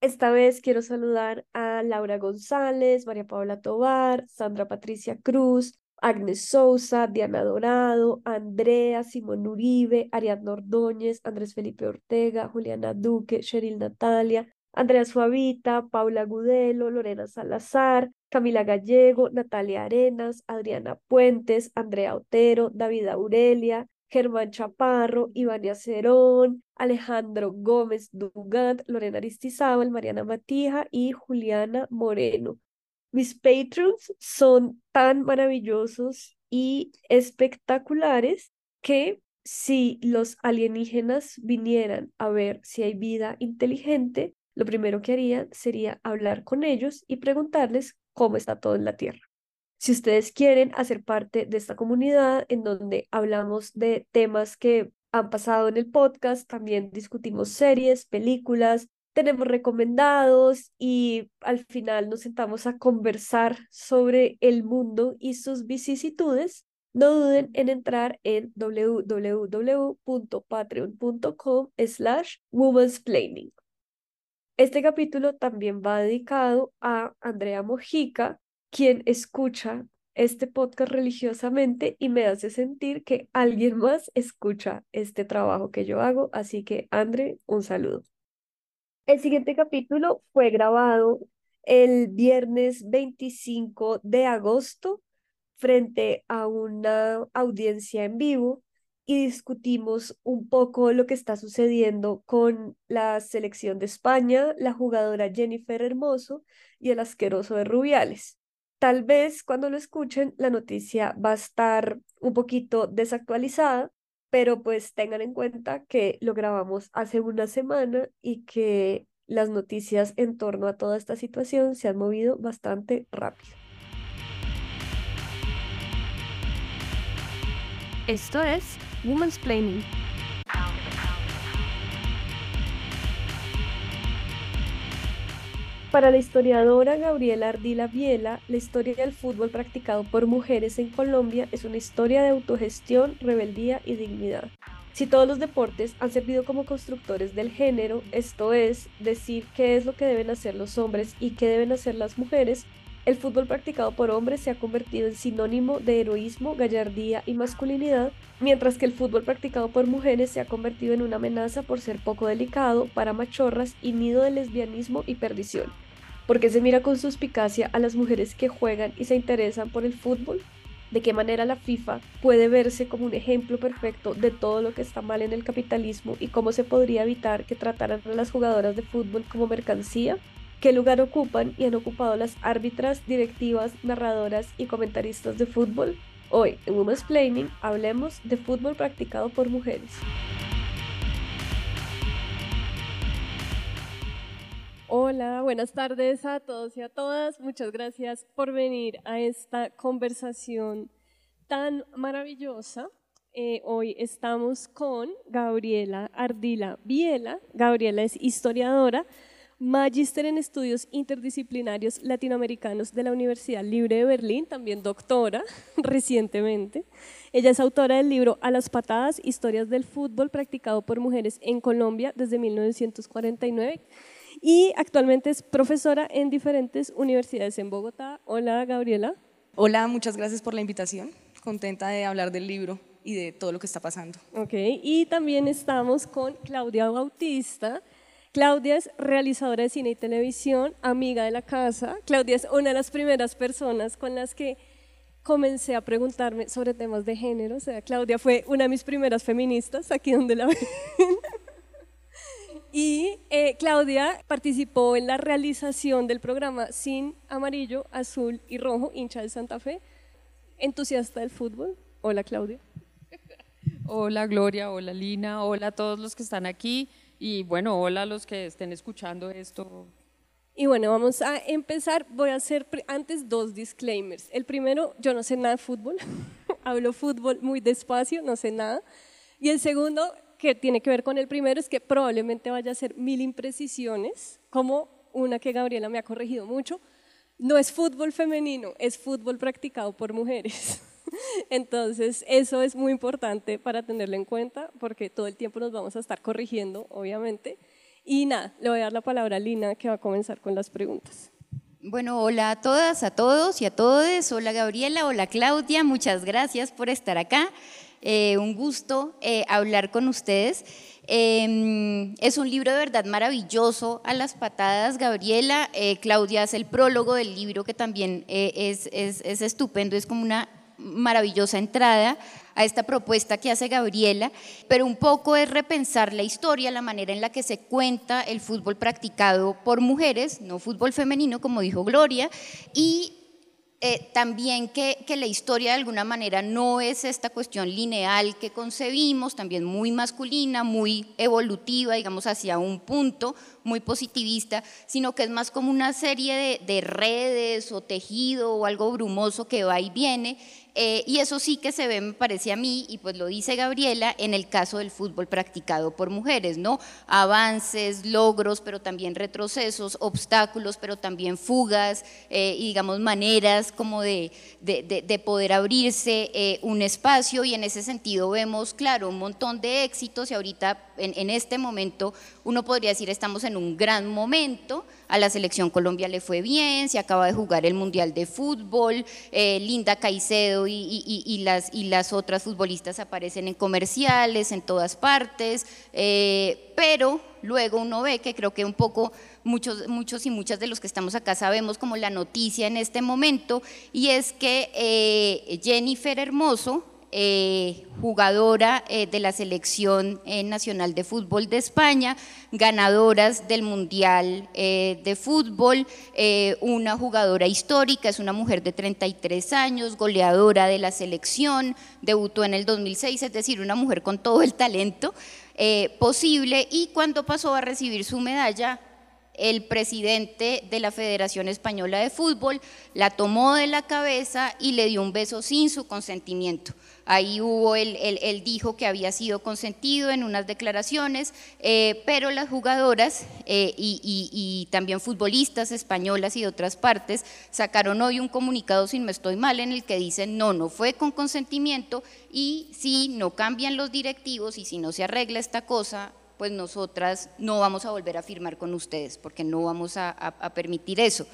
Esta vez quiero saludar a Laura González, María Paula Tobar, Sandra Patricia Cruz, Agnes Sousa, Diana Dorado, Andrea, Simón Uribe, Ariadna Ordóñez, Andrés Felipe Ortega, Juliana Duque, Cheryl Natalia, Andrea Suavita, Paula Gudelo, Lorena Salazar, Camila Gallego, Natalia Arenas, Adriana Puentes, Andrea Otero, David Aurelia, Germán Chaparro, Ivania Cerón, Alejandro Gómez Dugant, Lorena Aristizábal, Mariana Matija y Juliana Moreno. Mis patrons son tan maravillosos y espectaculares que si los alienígenas vinieran a ver si hay vida inteligente, lo primero que harían sería hablar con ellos y preguntarles cómo está todo en la Tierra. Si ustedes quieren hacer parte de esta comunidad en donde hablamos de temas que han pasado en el podcast, también discutimos series, películas, tenemos recomendados y al final nos sentamos a conversar sobre el mundo y sus vicisitudes, no duden en entrar en www.patreon.com slash womansplaining. Este capítulo también va dedicado a Andrea Mojica, quien escucha este podcast religiosamente y me hace sentir que alguien más escucha este trabajo que yo hago. Así que, Andre, un saludo. El siguiente capítulo fue grabado el viernes 25 de agosto frente a una audiencia en vivo y discutimos un poco lo que está sucediendo con la selección de España, la jugadora Jennifer Hermoso y el asqueroso de Rubiales. Tal vez cuando lo escuchen la noticia va a estar un poquito desactualizada, pero pues tengan en cuenta que lo grabamos hace una semana y que las noticias en torno a toda esta situación se han movido bastante rápido. Esto es Woman's Planning. Para la historiadora Gabriela Ardila Biela, la historia del fútbol practicado por mujeres en Colombia es una historia de autogestión, rebeldía y dignidad. Si todos los deportes han servido como constructores del género, esto es, decir qué es lo que deben hacer los hombres y qué deben hacer las mujeres, el fútbol practicado por hombres se ha convertido en sinónimo de heroísmo, gallardía y masculinidad, mientras que el fútbol practicado por mujeres se ha convertido en una amenaza por ser poco delicado, para machorras y nido de lesbianismo y perdición. ¿Por qué se mira con suspicacia a las mujeres que juegan y se interesan por el fútbol? ¿De qué manera la FIFA puede verse como un ejemplo perfecto de todo lo que está mal en el capitalismo y cómo se podría evitar que trataran a las jugadoras de fútbol como mercancía? ¿Qué lugar ocupan y han ocupado las árbitras, directivas, narradoras y comentaristas de fútbol? Hoy, en Women's Planning, hablemos de fútbol practicado por mujeres. Hola, buenas tardes a todos y a todas. Muchas gracias por venir a esta conversación tan maravillosa. Eh, hoy estamos con Gabriela Ardila Biela. Gabriela es historiadora, magíster en estudios interdisciplinarios latinoamericanos de la Universidad Libre de Berlín, también doctora recientemente. Ella es autora del libro A las patadas, historias del fútbol practicado por mujeres en Colombia desde 1949 y actualmente es profesora en diferentes universidades en Bogotá. Hola Gabriela. Hola, muchas gracias por la invitación. Contenta de hablar del libro y de todo lo que está pasando. Ok, y también estamos con Claudia Bautista. Claudia es realizadora de cine y televisión, amiga de la casa. Claudia es una de las primeras personas con las que comencé a preguntarme sobre temas de género. O sea, Claudia fue una de mis primeras feministas, aquí donde la ven. y eh, Claudia participó en la realización del programa Sin Amarillo, Azul y Rojo, hincha de Santa Fe, entusiasta del fútbol. Hola Claudia. Hola Gloria, hola Lina, hola a todos los que están aquí. Y bueno, hola a los que estén escuchando esto. Y bueno, vamos a empezar. Voy a hacer antes dos disclaimers. El primero, yo no sé nada de fútbol. Hablo fútbol muy despacio, no sé nada. Y el segundo, que tiene que ver con el primero, es que probablemente vaya a ser mil imprecisiones, como una que Gabriela me ha corregido mucho. No es fútbol femenino, es fútbol practicado por mujeres. Entonces, eso es muy importante para tenerlo en cuenta porque todo el tiempo nos vamos a estar corrigiendo, obviamente. Y nada, le voy a dar la palabra a Lina que va a comenzar con las preguntas. Bueno, hola a todas, a todos y a todos. Hola Gabriela, hola Claudia, muchas gracias por estar acá. Eh, un gusto eh, hablar con ustedes. Em, es un libro de verdad maravilloso a las patadas, Gabriela. Eh, Claudia hace el prólogo del libro que también es, es, es estupendo, es como una maravillosa entrada a esta propuesta que hace Gabriela, pero un poco es repensar la historia, la manera en la que se cuenta el fútbol practicado por mujeres, no fútbol femenino, como dijo Gloria, y eh, también que, que, la historia de alguna manera no es esta cuestión lineal que concebimos, también muy masculina, muy evolutiva, digamos, hacia un punto muy positivista, sino que es más como una serie de, de redes o tejido o algo brumoso que va y viene eh, y eso sí que se ve, me parece a mí, y pues lo dice Gabriela, en el caso del fútbol practicado por mujeres, ¿no? Avances, logros, pero también retrocesos, obstáculos, pero también fugas, eh, y digamos maneras como de, de, poder abrirse eh, un espacio, y en ese sentido vemos, claro, un montón de éxitos, y ahorita en, en este momento uno podría decir estamos en un gran momento, a la selección Colombia le fue bien, se acaba de jugar el Mundial de Fútbol, eh, Linda Caicedo y, las, y las otras futbolistas aparecen en comerciales, en todas partes, eh, pero luego uno ve que creo que un poco muchos, muchos y muchas de los que estamos acá sabemos como la noticia en este momento, y es que eh, Jennifer Hermoso, eh, jugadora eh, de la selección eh, nacional de fútbol de España, ganadoras del Mundial de Fútbol, una jugadora histórica, es una mujer de 33 años, goleadora de la selección, debutó en el 2006, es decir, una mujer con todo el talento posible y cuando pasó a recibir su medalla el presidente de la Federación Española de Fútbol la tomó de la cabeza y le dio un beso sin su consentimiento. Ahí hubo, él, él, dijo que había sido consentido en unas declaraciones, eh, pero las jugadoras eh, y, también futbolistas españolas y de otras partes sacaron hoy un comunicado, si no estoy mal, en el que dicen no, no fue con consentimiento y si no cambian los directivos y si no se arregla esta cosa, pues nosotras no vamos a volver a firmar con ustedes porque no vamos a, permitir eso.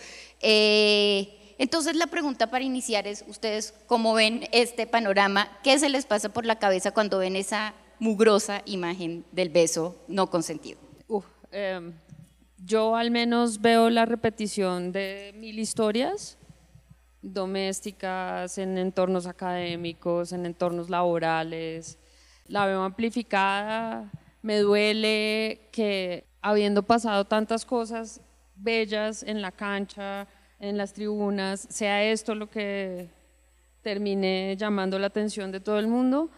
Eh, entonces la pregunta para iniciar es, ¿ustedes cómo ven este panorama? ¿Qué se les pasa por la cabeza cuando ven esa mugrosa imagen del beso no consentido? Em, yo al menos veo la repetición de mil historias domésticas, en entornos académicos, en entornos laborales. La veo amplificada, me duele que habiendo pasado tantas cosas bellas en la cancha, en las tribunas, sea esto lo que termine llamando la atención de todo el mundo.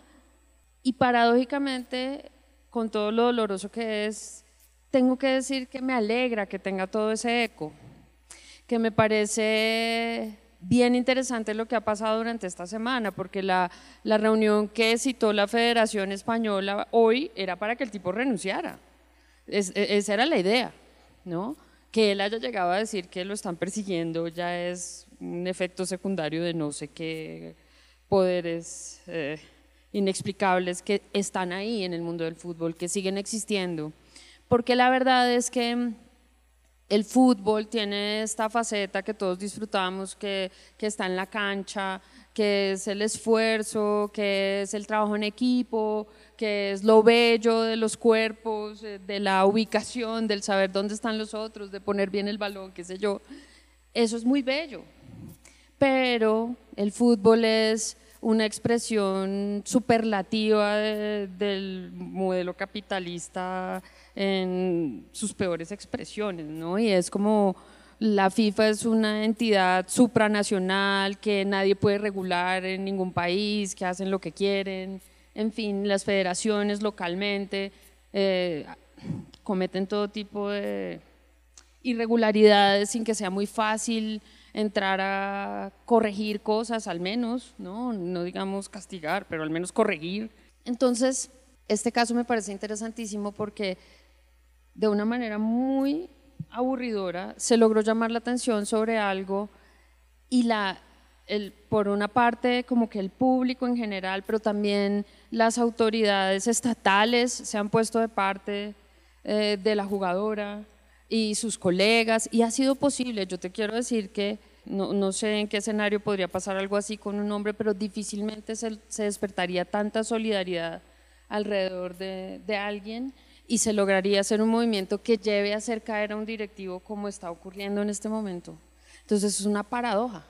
Y paradójicamente, con todo lo doloroso que es, tengo que decir que me alegra que tenga todo ese eco, que me parece bien interesante lo que ha pasado durante esta semana, porque la, la reunión que citó la Federación Española hoy era para que el tipo renunciara. Es, e, esa era la idea, ¿no? Que él haya llegado a decir que lo están persiguiendo ya es un efecto secundario de no sé qué poderes eh, inexplicables que están ahí en el mundo del fútbol, que siguen existiendo. Porque la verdad es que el fútbol tiene esta faceta que todos disfrutamos, que, está en la cancha, que es el esfuerzo, que es el trabajo en equipo, que es lo bello de los cuerpos, eh, de la ubicación, del saber dónde están los otros, de poner bien el balón, qué sé yo. Eso es muy bello. Pero el fútbol es una expresión superlativa del modelo capitalista en sus peores expresiones, ¿no? Y es como la FIFA es una entidad supranacional que nadie puede regular en ningún país, que hacen lo que quieren, en fin, las federaciones localmente eh, cometen todo tipo de irregularidades sin que sea muy fácil entrar a corregir cosas, al menos, ¿no? no digamos castigar, pero al menos corregir. Entonces, este caso me parece interesantísimo porque de una manera muy aburridora se logró llamar la atención sobre algo y por una parte como que el público en general, pero también las autoridades estatales se han puesto de parte eh, de la jugadora y sus colegas, y ha sido posible. Yo te quiero decir que no, sé en qué escenario podría pasar algo así con un hombre, pero difícilmente se, despertaría tanta solidaridad alrededor de, de alguien y se lograría hacer un movimiento que lleve a hacer caer a un directivo como está ocurriendo en este momento. Entonces es una paradoja,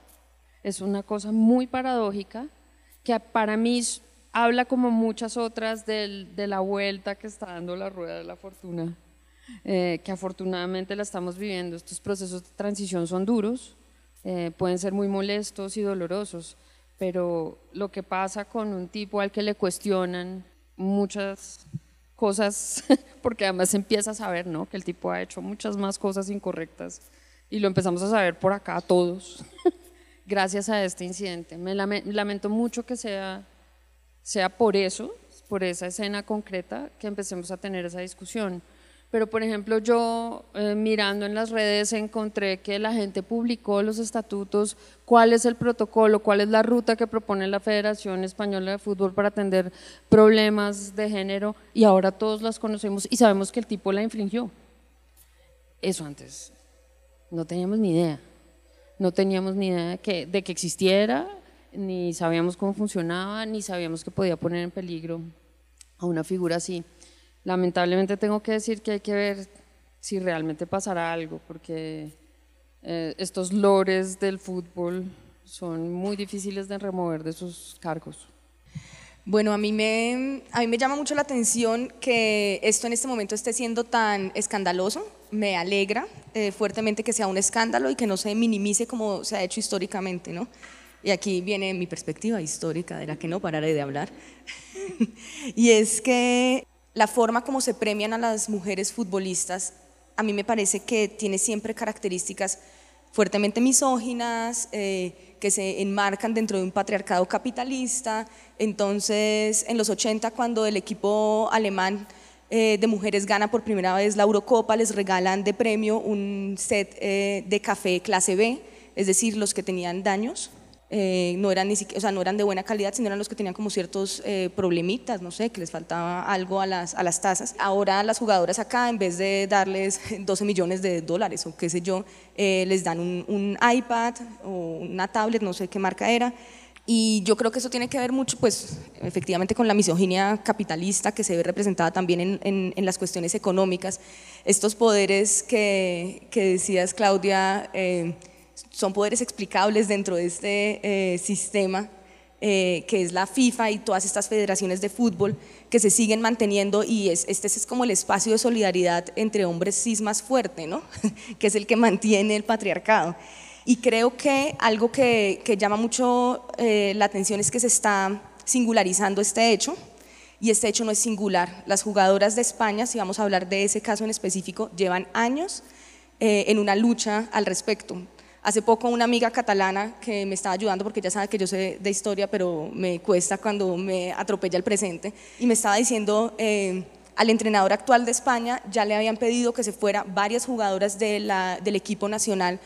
es una cosa muy paradójica que para mí habla como muchas otras del, de la vuelta que está dando la rueda de la fortuna, eh, que afortunadamente la estamos viviendo. Estos procesos de transición son duros, eh, pueden ser muy molestos y dolorosos, pero lo que pasa con un tipo al que le cuestionan muchas cosas, porque además se empieza a saber ¿no? que el tipo ha hecho muchas más cosas incorrectas y lo empezamos a saber por acá todos, gracias a este incidente. Me lamento mucho que sea, sea por eso, por esa escena concreta, que empecemos a tener esa discusión. Pero, por ejemplo, yo eh, mirando en las redes encontré que la gente publicó los estatutos, cuál es el protocolo, cuál es la ruta que propone la Federación Española de Fútbol para atender problemas de género y ahora todos las conocemos y sabemos que el tipo la infringió. Eso antes, no teníamos ni idea. No teníamos ni idea de que, de que existiera, ni sabíamos cómo funcionaba, ni sabíamos que podía poner en peligro a una figura así lamentablemente tengo que decir que hay que ver si realmente pasará algo, porque eh, estos lores del fútbol son muy difíciles de remover de sus cargos. Bueno, a mí, me, a mí me llama mucho la atención que esto en este momento esté siendo tan escandaloso. Me alegra eh, fuertemente que sea un escándalo y que no se minimice como se ha hecho históricamente, ¿no? Y aquí viene mi perspectiva histórica de la que no pararé de hablar. y es que la forma como se premian a las mujeres futbolistas, a mí me parece que tiene siempre características fuertemente misóginas, eh, que se enmarcan dentro de un patriarcado capitalista. Entonces, en los 80, cuando el equipo alemán eh, de mujeres gana por primera vez la Eurocopa, les regalan de premio un set eh, de café clase B, es decir, los que tenían daños. Eh, no, eran ni o sea, no eran de buena calidad, sino eran los que tenían como ciertos eh, problemitas, no sé, que les faltaba algo a las, a las tazas. Ahora las jugadoras acá, en vez de darles 12 millones de dólares o qué sé yo, eh, les dan un, un, iPad o una tablet, no sé qué marca era. Y yo creo que eso tiene que ver mucho, pues, efectivamente con la misoginia capitalista que se ve representada también en, en, las cuestiones económicas. Estos poderes que, que decías, Claudia, son poderes explicables dentro de este eh, sistema eh, que es la FIFA y todas estas federaciones de fútbol que se siguen manteniendo y es, este es como el espacio de solidaridad entre hombres cis más fuerte, ¿no? que es el que mantiene el patriarcado. Y creo que algo que, que llama mucho eh, la atención es que se está singularizando este hecho y este hecho no es singular. Las jugadoras de España, si vamos a hablar de ese caso en específico, llevan años en una lucha al respecto. Hace poco una amiga catalana que me estaba ayudando porque ya sabe que yo sé de historia, pero me cuesta cuando me atropella el presente, y me estaba diciendo, eh, al entrenador actual de España ya le habían pedido que se fuera, varias jugadoras del equipo nacional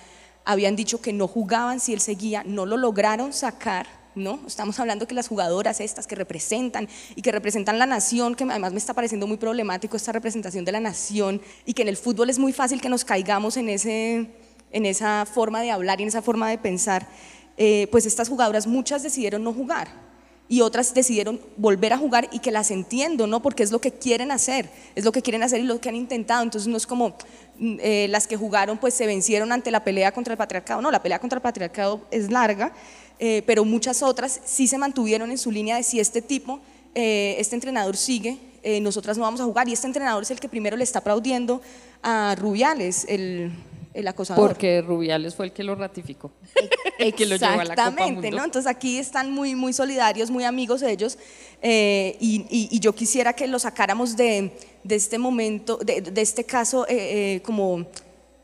habían dicho que no jugaban si él seguía, no lo lograron sacar, ¿no? Estamos hablando que las jugadoras estas que representan y que representan la nación, que además me está pareciendo muy problemático esta representación de la nación y que en el fútbol es muy fácil que nos caigamos en ese en esa forma de hablar y en esa forma de pensar, eh, pues estas jugadoras muchas decidieron no jugar y otras decidieron volver a jugar y que las entiendo, ¿no? Porque es lo que quieren hacer, es lo que quieren hacer y lo que han intentado. Entonces no es como mm, eh, las que jugaron pues se vencieron ante la pelea contra el patriarcado. No, la pelea contra el patriarcado es larga, eh, pero muchas otras sí se mantuvieron en su línea de si este tipo, este entrenador sigue, nosotras no vamos a jugar. Y este entrenador es el que primero le está aplaudiendo a Rubiales, el el acosador. Porque Rubiales fue el que lo ratificó, el que lo llevó a la Copa Mundo. ¿no? Entonces aquí están muy, muy solidarios, muy amigos ellos, eh, y, yo quisiera que lo sacáramos de, de este momento, de, de este caso eh, eh, como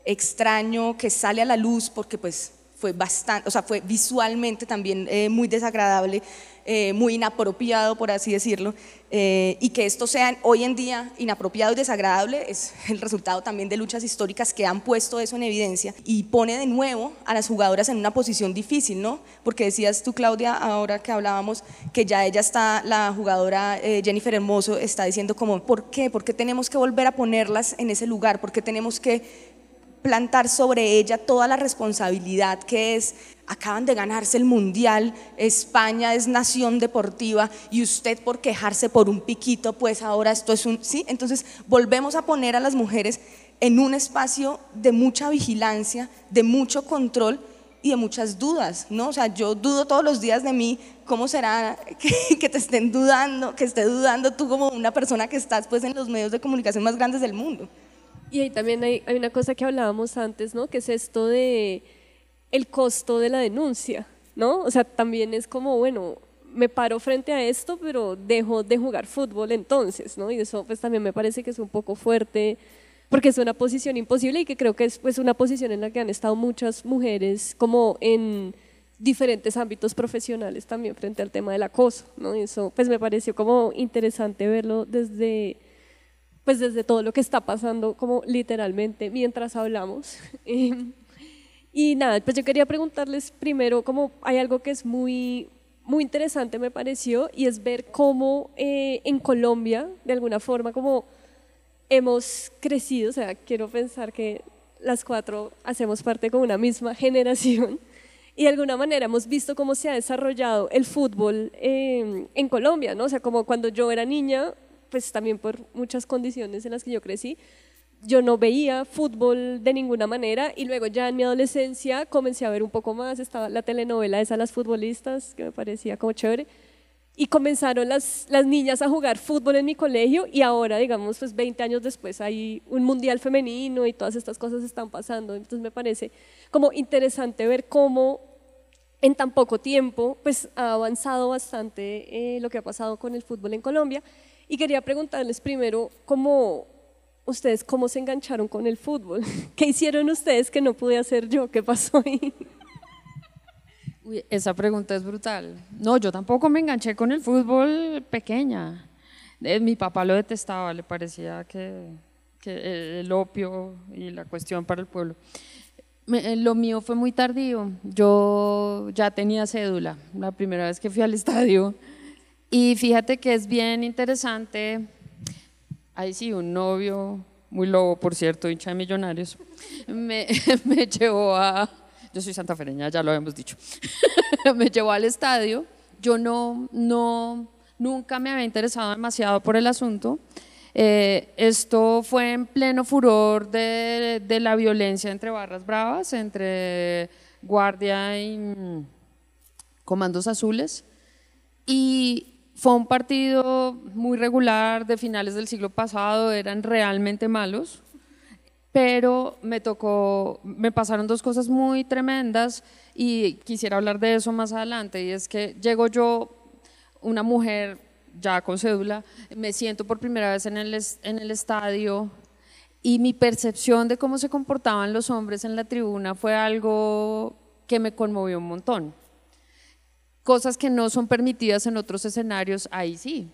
extraño que sale a la luz, porque pues fue bastante, o sea, fue visualmente también eh, muy desagradable, eh, muy inapropiado, por así decirlo, eh, y que esto sea hoy en día inapropiado y desagradable es el resultado también de luchas históricas que han puesto eso en evidencia y pone de nuevo a las jugadoras en una posición difícil, ¿no? Porque decías tú, Claudia, ahora que hablábamos, que ya ella está, la jugadora Jennifer Hermoso está diciendo como, ¿por qué? ¿Por qué tenemos que volver a ponerlas en ese lugar? ¿Por qué tenemos que plantar sobre ella toda la responsabilidad que es, acaban de ganarse el mundial, España es nación deportiva y usted por quejarse por un piquito, pues ahora esto es un, ¿sí? Entonces volvemos a poner a las mujeres en un espacio de mucha vigilancia, de mucho control y de muchas dudas, ¿no? O sea, yo dudo todos los días de mí, ¿cómo será que, te estén dudando, que esté dudando tú como una persona que estás pues en los medios de comunicación más grandes del mundo? Y ahí también hay, hay, una cosa que hablábamos antes, ¿no? Que es esto de el costo de la denuncia, ¿no? O sea, también es como, bueno, me paro frente a esto, pero dejo de jugar fútbol entonces, ¿no? Y eso pues también me parece que es un poco fuerte, porque es una posición imposible y que creo que es pues una posición en la que han estado muchas mujeres como en diferentes ámbitos profesionales también frente al tema del acoso, ¿no? Y eso pues me pareció como interesante verlo desde pues desde todo lo que está pasando como literalmente mientras hablamos. Em, y nada, pues yo quería preguntarles primero como hay algo que es muy, muy interesante me pareció y es ver cómo eh, en Colombia, de alguna forma, como hemos crecido, o sea, quiero pensar que las cuatro hacemos parte con una misma generación y de alguna manera hemos visto cómo se ha desarrollado el fútbol em, en Colombia, ¿no? O sea, como cuando yo era niña, pues también por muchas condiciones en las que yo crecí, yo no veía fútbol de ninguna manera y luego ya en mi adolescencia comencé a ver un poco más, estaba la telenovela esa Las Futbolistas, que me parecía como chévere, y comenzaron las, las niñas a jugar fútbol en mi colegio y ahora, digamos, pues 20 años después hay un mundial femenino y todas estas cosas están pasando, entonces me parece como interesante ver cómo en tan poco tiempo pues ha avanzado bastante eh, lo que ha pasado con el fútbol en Colombia y quería preguntarles primero cómo ustedes cómo se engancharon con el fútbol. ¿Qué hicieron ustedes que no pude hacer yo? ¿Qué pasó ahí? Uy, esa pregunta es brutal. No, yo tampoco me enganché con el fútbol pequeña. Eh, mi papá lo detestaba, le parecía que, que el opio y la cuestión para el pueblo. Eh, lo mío fue muy tardío. Yo ya tenía cédula. La primera vez que fui al estadio y fíjate que es bien interesante, ahí sí, un novio, muy lobo, por cierto, hincha de millonarios, me, me llevó a, yo soy santafereña, ya lo habíamos dicho, me llevó al estadio, yo no, no, nunca me había interesado demasiado por el asunto, eh, esto fue en pleno furor de, de, la violencia entre barras bravas, entre guardia y comandos azules, y fue un partido muy regular de finales del siglo pasado, eran realmente malos, pero me tocó, me pasaron dos cosas muy tremendas y quisiera hablar de eso más adelante, y es que llego yo, una mujer ya con cédula, me siento por primera vez en el, en el estadio y mi percepción de cómo se comportaban los hombres en la tribuna fue algo que me conmovió un montón cosas que no son permitidas en otros escenarios, ahí sí.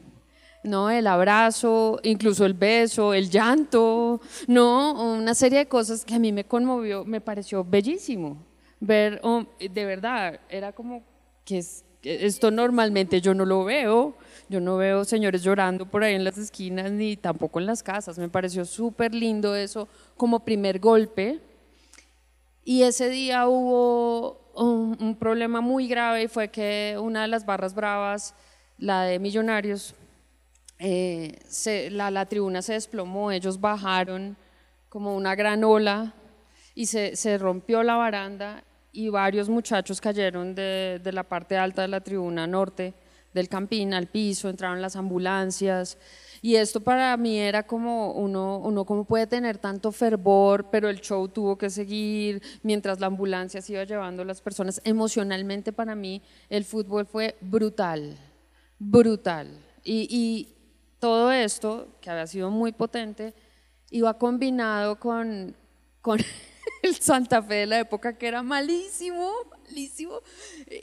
¿no? El abrazo, incluso el beso, el llanto, ¿no? Una serie de cosas que a mí me conmovió, me pareció bellísimo. Ver, oh, de verdad, era como que esto normalmente yo no lo veo, yo no veo señores llorando por ahí en las esquinas ni tampoco en las casas. Me pareció súper lindo eso como primer golpe. Y ese día hubo un, problema muy grave fue que una de las barras bravas, la de Millonarios, eh, la, tribuna se desplomó, ellos bajaron como una gran ola y se, rompió la baranda y varios muchachos cayeron de, de, la parte alta de la tribuna norte del campín al piso, entraron las ambulancias y esto para mí era como uno, uno puede tener tanto fervor, pero el show tuvo que seguir mientras la ambulancia se iba llevando a las personas. Emocionalmente para mí el fútbol fue brutal, brutal. Y, y todo esto, que había sido muy potente, iba combinado con, con el Santa Fe de la época que era malísimo, malísimo,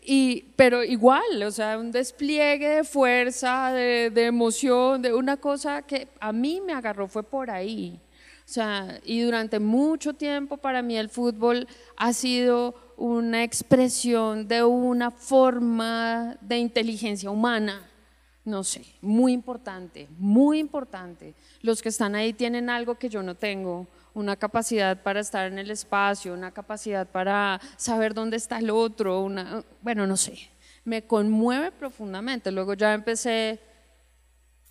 y, pero igual, o sea, un despliegue de fuerza, de, de emoción, de una cosa que a mí me agarró fue por ahí. O sea, y durante mucho tiempo para mí el fútbol ha sido una expresión de una forma de inteligencia humana. No sé, muy importante, muy importante. Los que están ahí tienen algo que yo no tengo, una capacidad para estar en el espacio, una capacidad para saber dónde está el otro, una, bueno, no sé, me conmueve profundamente. Luego ya empecé,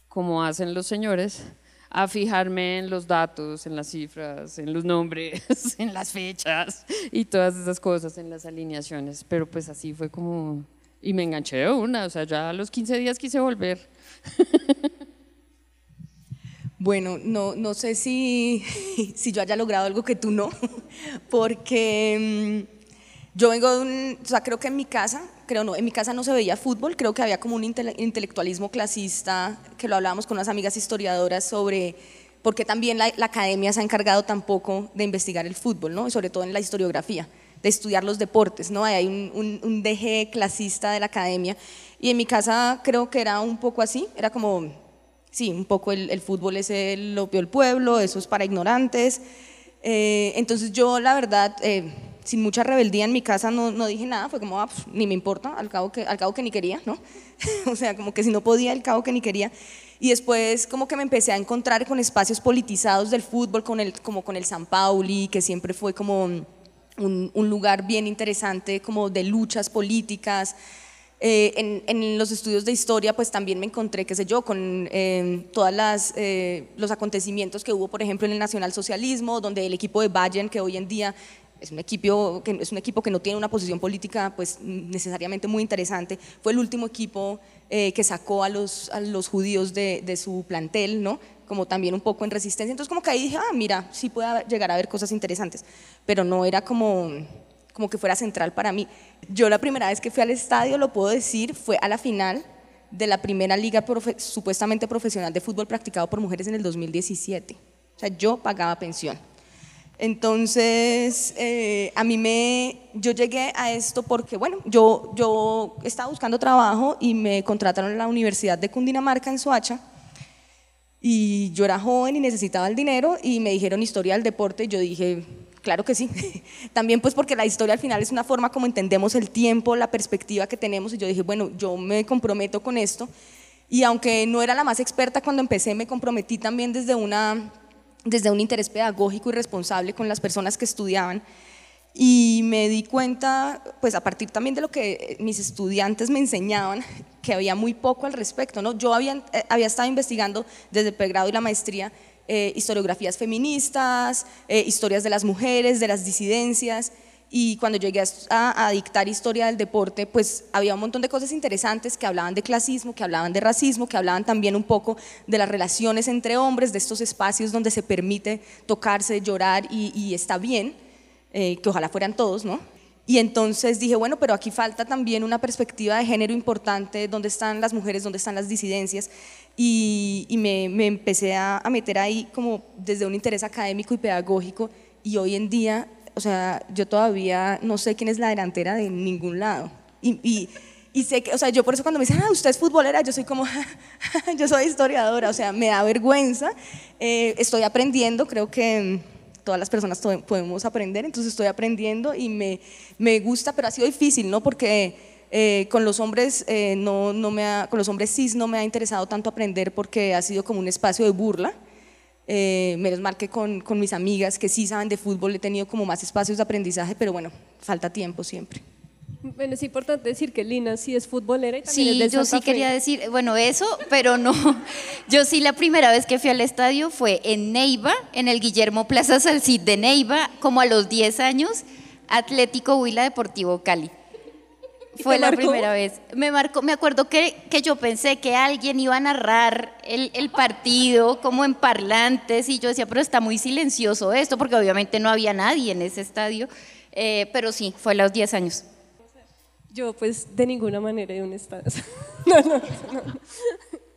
como hacen los señores, a fijarme en los datos, en las cifras, en los nombres, en las fechas y todas esas cosas, en las alineaciones. Pero pues así fue como... Y me enganché de una, o sea, ya a los 15 días quise volver. Bueno, no, no sé si, si yo haya logrado algo que tú no, porque mm, yo vengo de un, o sea, creo que en mi casa, creo no, en mi casa no se veía fútbol, creo que había como un intelectualismo clasista, que lo hablábamos con unas amigas historiadoras sobre por qué también la, academia se ha encargado tampoco de investigar el fútbol, ¿no? Sobre todo en la historiografía, de estudiar los deportes, ¿no? Hay un, un, un clasista de la academia, y en mi casa creo que era un poco así, era como sí, un poco el, fútbol es el opio del pueblo, eso es para ignorantes. Eh, entonces yo, la verdad, eh, sin mucha rebeldía en mi casa no, no dije nada, fue como, ah, pues, ni me importa, al cabo, que, al cabo que ni quería, ¿no? o sea, como que si no podía, al cabo que ni quería. Y después como que me empecé a encontrar con espacios politizados del fútbol, con el, como con el San Pauli, que siempre fue como un, un lugar bien interesante, como de luchas políticas. Eh, en, los estudios de historia, pues también me encontré, qué sé yo, con eh, todos eh, los acontecimientos que hubo, por ejemplo, en el nacionalsocialismo, donde el equipo de Bayern, que hoy en día es un equipo que, es un equipo que no tiene una posición política pues, necesariamente muy interesante, fue el último equipo que sacó a los, a los judíos de, de, su plantel, ¿no? como también un poco en resistencia. Entonces como que ahí dije, ah, mira, sí puede llegar a haber cosas interesantes, pero no era como como que fuera central para mí. Yo la primera vez que fui al estadio, lo puedo decir, fue a la final de la primera liga supuestamente profesional de fútbol practicado por mujeres en el 2017. O sea, yo pagaba pensión. Entonces, eh, a mí me, yo llegué a esto porque, bueno, yo, yo estaba buscando trabajo y me contrataron en la Universidad de Cundinamarca en Soacha y yo era joven y necesitaba el dinero y me dijeron historia del deporte y yo dije, Claro que sí. También pues porque la historia al final es una forma como entendemos el tiempo, la perspectiva que tenemos y yo dije, bueno, yo me comprometo con esto y aunque no era la más experta cuando empecé, me comprometí también desde, una, desde un interés pedagógico y responsable con las personas que estudiaban y me di cuenta, pues a partir también de lo que mis estudiantes me enseñaban, que había muy poco al respecto. ¿no? Yo había, eh, había estado investigando desde el pregrado y la maestría eh, historiografías feministas, eh, historias de las mujeres, de las disidencias. Y cuando llegué a, dictar historia del deporte, pues había un montón de cosas interesantes que hablaban de clasismo, que hablaban de racismo, que hablaban también un poco de las relaciones entre hombres, de estos espacios donde se permite tocarse, llorar y, está bien, eh, que ojalá fueran todos, ¿no? Y entonces dije, bueno, pero aquí falta también una perspectiva de género importante, dónde están las mujeres, dónde están las disidencias. Y, me, empecé a, meter ahí como desde un interés académico y pedagógico. Y hoy en día, o sea, yo todavía no sé quién es la delantera de ningún lado. Y, y, sé que, o sea, yo por eso cuando me dicen, ah, usted es futbolera, yo soy como, yo soy historiadora, o sea, me da vergüenza. Eh, estoy aprendiendo, creo que todas las personas podemos aprender, entonces estoy aprendiendo y me, me gusta, pero ha sido difícil, ¿no? Porque eh, con los hombres eh, no, no me ha, con los hombres cis no me ha interesado tanto aprender porque ha sido como un espacio de burla. Eh, menos mal que con, con, mis amigas que sí saben de fútbol he tenido como más espacios de aprendizaje, pero bueno, falta tiempo siempre. Bueno, es importante decir que Lina sí es futbolera y también sí, yo sí quería decir, bueno, eso, pero no. Yo sí la primera vez que fui al estadio fue en Neiva, en el Guillermo Plaza Salcid de Neiva, como a los 10 años, Atlético Huila Deportivo Cali. Fue la primera vez. Me marcó, me acuerdo que, que, yo pensé que alguien iba a narrar el, el, partido como en parlantes y yo decía, pero está muy silencioso esto, porque obviamente no había nadie en ese estadio. Eh, pero sí, fue a los 10 años. Yo pues de ninguna manera de un estadio. no, no,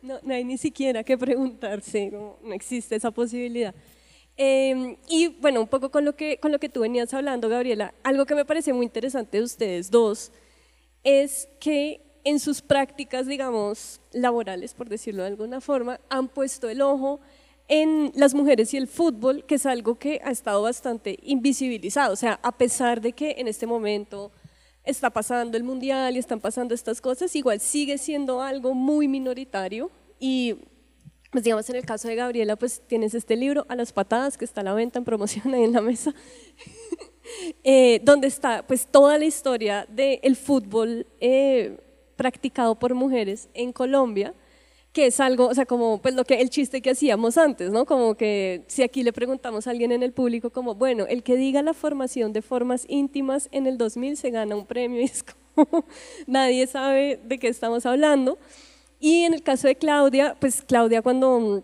no, no, hay ni siquiera que preguntarse, no, existe esa posibilidad. Em, y bueno, un poco con lo, que, con lo que tú venías hablando, Gabriela, algo que me parece muy interesante de ustedes dos es que en sus prácticas, digamos, laborales, por decirlo de alguna forma, han puesto el ojo en las mujeres y el fútbol, que es algo que ha estado bastante invisibilizado. O sea, a pesar de que en este momento está pasando el mundial y están pasando estas cosas, igual sigue siendo algo muy minoritario y pues digamos en el caso de Gabriela, pues tienes este libro a las patadas que está a la venta en promoción ahí en la mesa, eh, donde está pues toda la historia del fútbol eh, practicado por mujeres en Colombia, que es algo, o sea, como pues lo que el chiste que hacíamos antes, ¿no? Como que si aquí le preguntamos a alguien en el público como, bueno, el que diga la formación de formas íntimas en el 2000 se gana un premio es como nadie sabe de qué estamos hablando. Y en el caso de Claudia, pues Claudia cuando,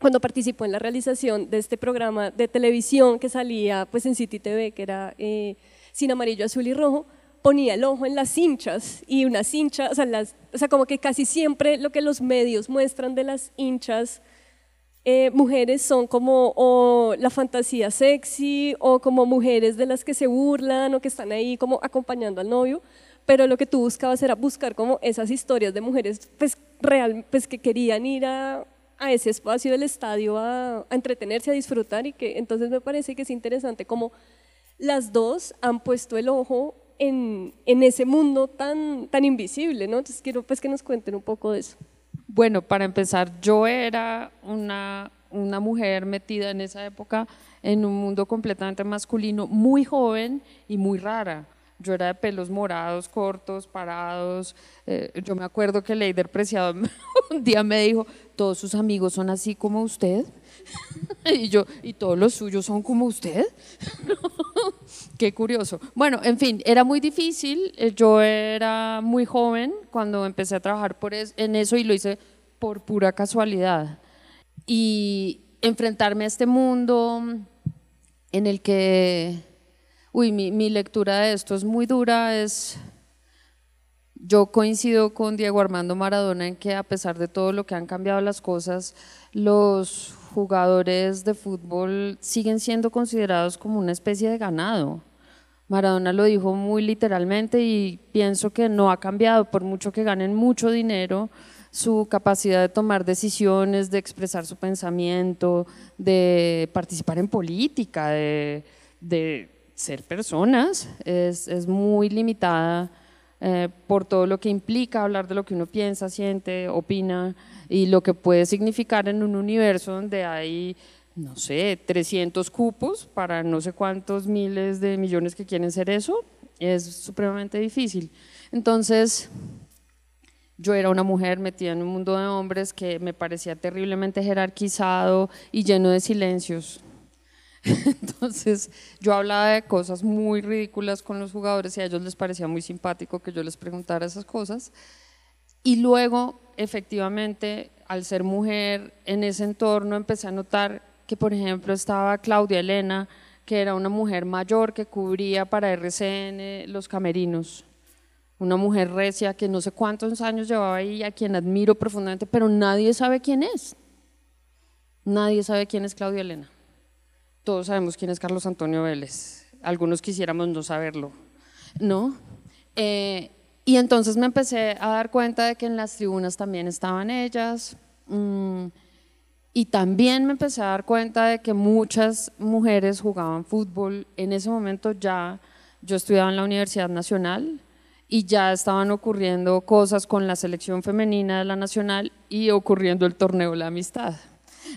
cuando participó en la realización de este programa de televisión que salía pues en City TV, que era eh, Sin Amarillo, Azul y Rojo, ponía el ojo en las hinchas y unas hinchas, o sea, las, o sea, como que casi siempre lo que los medios muestran de las hinchas eh, mujeres son como o la fantasía sexy o como mujeres de las que se burlan o que están ahí como acompañando al novio, pero lo que tú buscabas era buscar como esas historias de mujeres pues, real, pues que querían ir a, a ese espacio del estadio a, entretenerse, a disfrutar y que entonces me parece que es interesante como las dos han puesto el ojo en, en ese mundo tan, tan invisible, ¿no? Entonces quiero pues que nos cuenten un poco de eso. Bueno, para empezar, yo era una, una mujer metida en esa época en un mundo completamente masculino, muy joven y muy rara yo era de pelos morados, cortos, parados. Eh, yo me acuerdo que Leider Preciado un día me dijo, todos sus amigos son así como usted. y yo, ¿y todos los suyos son como usted? Qué curioso. Bueno, en fin, era muy difícil. Eh, yo era muy joven cuando empecé a trabajar por en eso y lo hice por pura casualidad. Y enfrentarme a este mundo en el que Uy, mi, lectura de esto es muy dura, es... Yo coincido con Diego Armando Maradona en que a pesar de todo lo que han cambiado las cosas, los jugadores de fútbol siguen siendo considerados como una especie de ganado. Maradona lo dijo muy literalmente y pienso que no ha cambiado, por mucho que ganen mucho dinero, su capacidad de tomar decisiones, de expresar su pensamiento, de participar en política, de, de ser personas es, es muy limitada eh, por todo lo que implica hablar de lo que uno piensa, siente, opina y lo que puede significar en un universo donde hay, no sé, 300 cupos para no sé cuántos miles de millones que quieren ser eso, es supremamente difícil. Entonces, yo era una mujer metida en un mundo de hombres que me parecía terriblemente jerarquizado y lleno de silencios. Entonces yo hablaba de cosas muy ridículas con los jugadores y a ellos les parecía muy simpático que yo les preguntara esas cosas. Y luego, efectivamente, al ser mujer en ese entorno, empecé a notar que, por ejemplo, estaba Claudia Elena, que era una mujer mayor que cubría para RCN los camerinos. Una mujer recia que no sé cuántos años llevaba ahí, a quien admiro profundamente, pero nadie sabe quién es. Nadie sabe quién es Claudia Elena todos sabemos quién es Carlos Antonio Vélez. Algunos quisiéramos no saberlo, ¿no? Eh, y entonces me empecé a dar cuenta de que en las tribunas también estaban ellas. Mm, y también me empecé a dar cuenta de que muchas mujeres jugaban fútbol. En ese momento ya yo estudiaba en la Universidad Nacional y ya estaban ocurriendo cosas con la selección femenina de la Nacional y ocurriendo el torneo la amistad.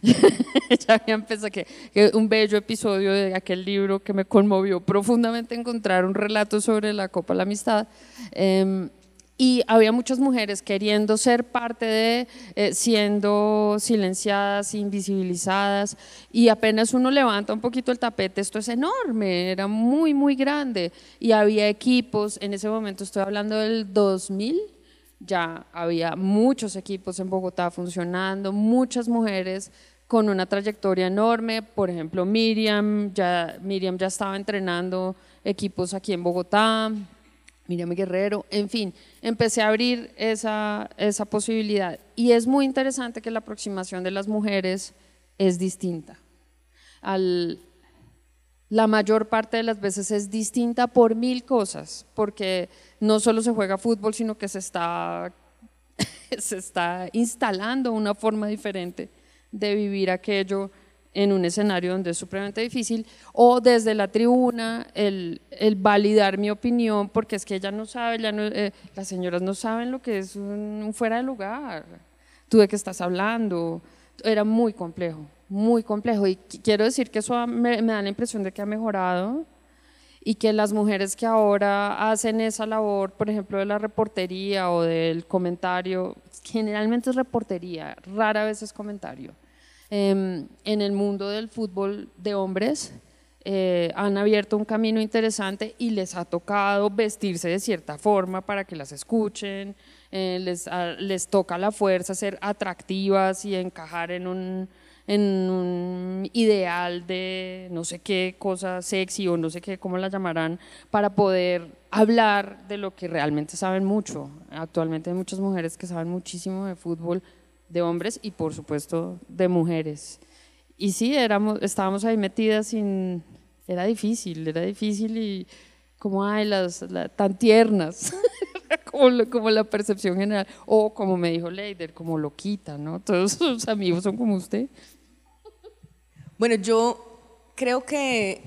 ya había empezado que, que, un bello episodio de aquel libro que me conmovió profundamente encontrar un relato sobre la Copa de la Amistad. Eh, y había muchas mujeres queriendo ser parte de, eh, siendo silenciadas, invisibilizadas, y apenas uno levanta un poquito el tapete, esto es enorme, era muy, muy grande, y había equipos, en ese momento estoy hablando del 2000, ya había muchos equipos en Bogotá funcionando, muchas mujeres con una trayectoria enorme, por ejemplo Miriam, ya, Miriam ya estaba entrenando equipos aquí en Bogotá, Miriam Guerrero, en fin, empecé a abrir esa, esa posibilidad y es muy interesante que la aproximación de las mujeres es distinta. al, la mayor parte de las veces es distinta por mil cosas, porque no solo se juega fútbol, sino que se está, se está instalando una forma diferente de vivir aquello en un escenario donde es supremamente difícil, o desde la tribuna, el, el validar mi opinión, porque es que ella no sabe, eh, las señoras no saben lo que es un, fuera de lugar, tú de qué estás hablando, era muy complejo, muy complejo, y quiero decir que eso me da la impresión de que ha mejorado, y que las mujeres que ahora hacen esa labor, por ejemplo, de la reportería o del comentario, generalmente es reportería, rara vez es comentario Em, en el mundo del fútbol de hombres. Eh, han abierto un camino interesante y les ha tocado vestirse de cierta forma para que las escuchen, eh, les, les toca la fuerza ser atractivas y encajar en un, en un ideal de no sé qué cosa sexy o no sé qué, cómo la llamarán, para poder hablar de lo que realmente saben mucho. Actualmente hay muchas mujeres que saben muchísimo de fútbol de hombres y por supuesto de mujeres. Y sí, éramos, estábamos ahí metidas sin... Era difícil, era difícil y como, ay, las, tan tiernas, como, como, la percepción general. O como me dijo Leider, como loquita, ¿no? Todos sus amigos son como usted. Bueno, yo creo que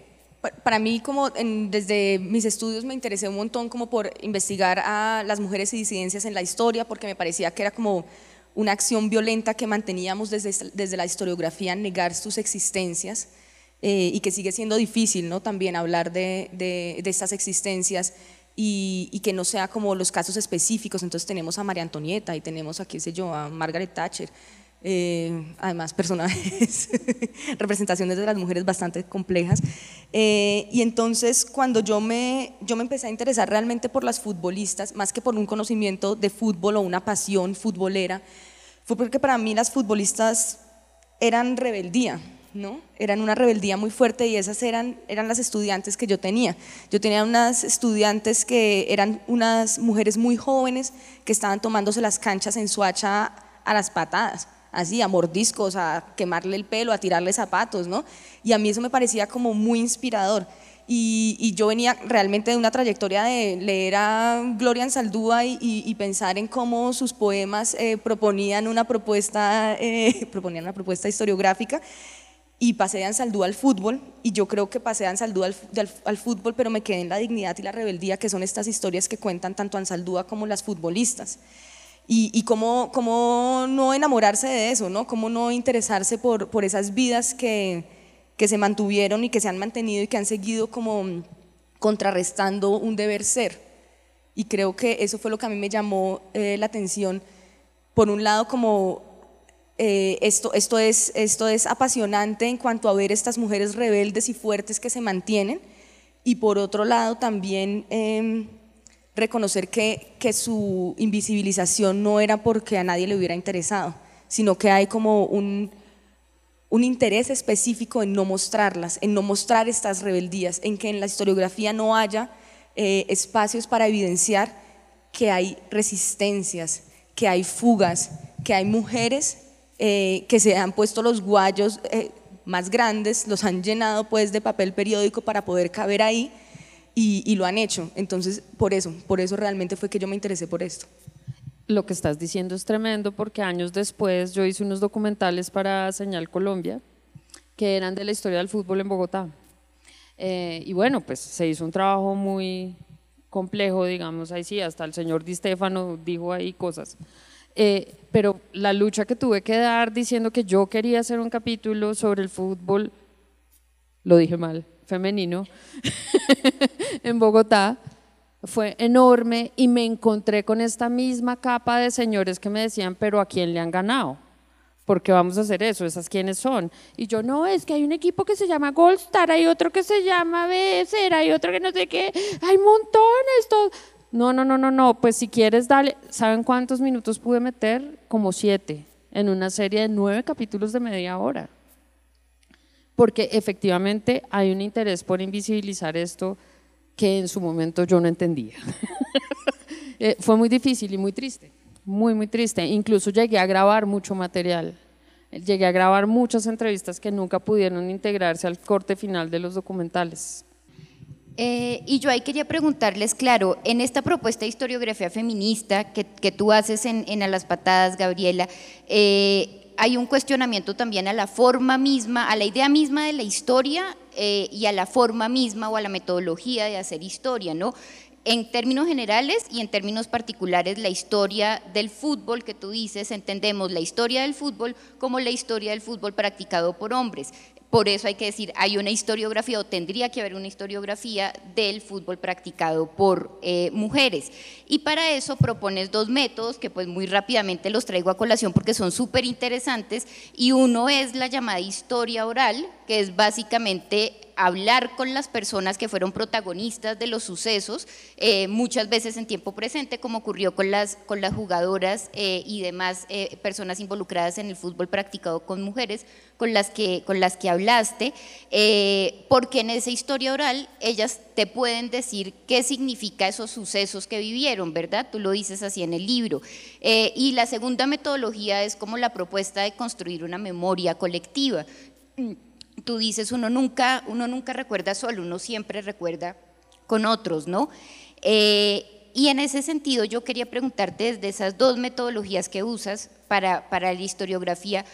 para mí como desde mis estudios me interesé un montón como por investigar a las mujeres y disidencias en la historia porque me parecía que era como una acción violenta que manteníamos desde, desde la historiografía, negar sus existencias eh, y que sigue siendo difícil ¿no? también hablar de, de, estas existencias y, y, que no sea como los casos específicos. Entonces tenemos a María Antonieta y tenemos a, qué sé yo, a Margaret Thatcher. Eh, además personajes, representaciones de las mujeres bastante complejas. Eh, y entonces cuando yo me, yo me empecé a interesar realmente por las futbolistas, más que por un conocimiento de fútbol o una pasión futbolera, fue porque para mí las futbolistas eran rebeldía, ¿no? Eran una rebeldía muy fuerte y esas eran, eran las estudiantes que yo tenía. Yo tenía unas estudiantes que eran unas mujeres muy jóvenes que estaban tomándose las canchas en Suacha a las patadas así, a mordiscos, a quemarle el pelo, a tirarle zapatos, ¿no? Y a mí eso me parecía como muy inspirador. Y, yo venía realmente de una trayectoria de leer a Gloria Saldúa y, pensar en cómo sus poemas eh, proponían, una propuesta, eh, proponían una propuesta historiográfica y pasé de Ansaldúa al fútbol y yo creo que pasé de Ansaldúa al, al, fútbol pero me quedé en la dignidad y la rebeldía que son estas historias que cuentan tanto Ansaldúa como las futbolistas y, cómo, cómo, no enamorarse de eso, ¿no? Cómo no interesarse por, por esas vidas que, que, se mantuvieron y que se han mantenido y que han seguido como contrarrestando un deber ser. Y creo que eso fue lo que a mí me llamó eh, la atención. Por un lado, como eh, esto, esto, es, esto es apasionante en cuanto a ver estas mujeres rebeldes y fuertes que se mantienen. Y por otro lado, también... Em, reconocer que, que su invisibilización no era porque a nadie le hubiera interesado, sino que hay como un, un interés específico en no mostrarlas, en no mostrar estas rebeldías, en que en la historiografía no haya eh, espacios para evidenciar que hay resistencias, que hay fugas, que hay mujeres eh, que se han puesto los guayos eh, más grandes, los han llenado pues de papel periódico para poder caber ahí y, lo han hecho. Entonces, por eso, por eso realmente fue que yo me interesé por esto. Lo que estás diciendo es tremendo porque años después yo hice unos documentales para Señal Colombia que eran de la historia del fútbol en Bogotá. Eh, y bueno, pues se hizo un trabajo muy complejo, digamos, ahí sí, hasta el señor Di Stefano dijo ahí cosas. Eh, pero la lucha que tuve que dar diciendo que yo quería hacer un capítulo sobre el fútbol, lo dije mal, femenino en Bogotá fue enorme y me encontré con esta misma capa de señores que me decían, pero ¿a quién le han ganado? Porque vamos a hacer eso, esas quiénes son. Y yo, no, es que hay un equipo que se llama Goldstar, hay otro que se llama Becer, hay otro que no sé qué, hay montones, todo. No, no, no, no, no, pues si quieres, dale. ¿Saben cuántos minutos pude meter? Como siete, en una serie de nueve capítulos de media hora porque efectivamente hay un interés por invisibilizar esto que en su momento yo no entendía. Eh, fue muy difícil y muy triste, muy, muy triste. Incluso llegué a grabar mucho material llegué a grabar muchas entrevistas que nunca pudieron integrarse al corte final de los documentales. Eh, y yo ahí quería preguntarles, claro, en esta propuesta de historiografía feminista que, que tú haces en, en, A las Patadas, Gabriela, eh, hay un cuestionamiento también a la forma misma, a la idea misma de la historia eh, y a la forma misma o a la metodología de hacer historia, ¿no? En términos generales y en términos particulares, la historia del fútbol que tú dices, entendemos la historia del fútbol como la historia del fútbol practicado por hombres. Por eso hay que decir, hay una historiografía o tendría que haber una historiografía del fútbol practicado por eh, mujeres. Y para eso propones dos métodos que pues muy rápidamente los traigo a colación porque son súper interesantes. Y uno es la llamada historia oral, que es básicamente hablar con las personas que fueron protagonistas de los sucesos, eh, muchas veces en tiempo presente, como ocurrió con las, con las jugadoras eh, y demás eh, personas involucradas en el fútbol practicado con mujeres, con las que, con las que hablaste, porque en esa historia oral ellas te pueden decir qué significa esos sucesos que vivieron, ¿verdad? Tú lo dices así en el libro. y la segunda metodología es como la propuesta de construir una memoria colectiva tú dices, uno nunca, uno nunca recuerda solo, uno siempre recuerda con otros, ¿no? Eh, y en ese sentido yo quería preguntarte desde esas dos metodologías que usas para, para la historiografía,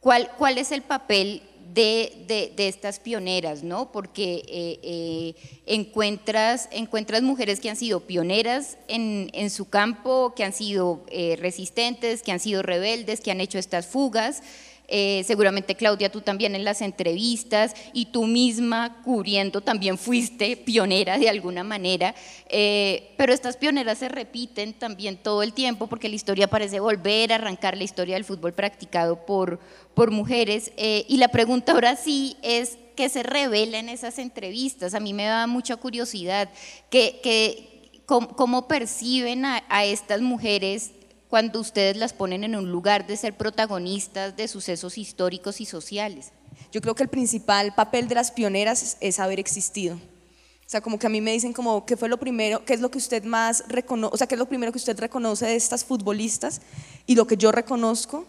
¿cuál, ¿cuál es el papel de, de, estas pioneras, ¿no? Porque eh, eh, encuentras, encuentras mujeres que han sido pioneras en, en su campo, que han sido resistentes, que han sido rebeldes, que han hecho estas fugas, eh, seguramente Claudia, tú también en las entrevistas y tú misma cubriendo también fuiste pionera de alguna manera, eh, pero estas pioneras se repiten también todo el tiempo porque la historia parece volver a arrancar la historia del fútbol practicado por, por mujeres. Eh, y la pregunta ahora sí es, ¿qué se revela en esas entrevistas? A mí me da mucha curiosidad, que, que, cómo, perciben a estas mujeres cuando ustedes las ponen en un lugar de ser protagonistas de sucesos históricos y sociales? Yo creo que el principal papel de las pioneras es, haber existido. O sea, como que a mí me dicen como, ¿qué fue lo primero, qué es lo que usted más reconoce, o sea, qué es lo primero que usted reconoce de estas futbolistas? Y lo que yo reconozco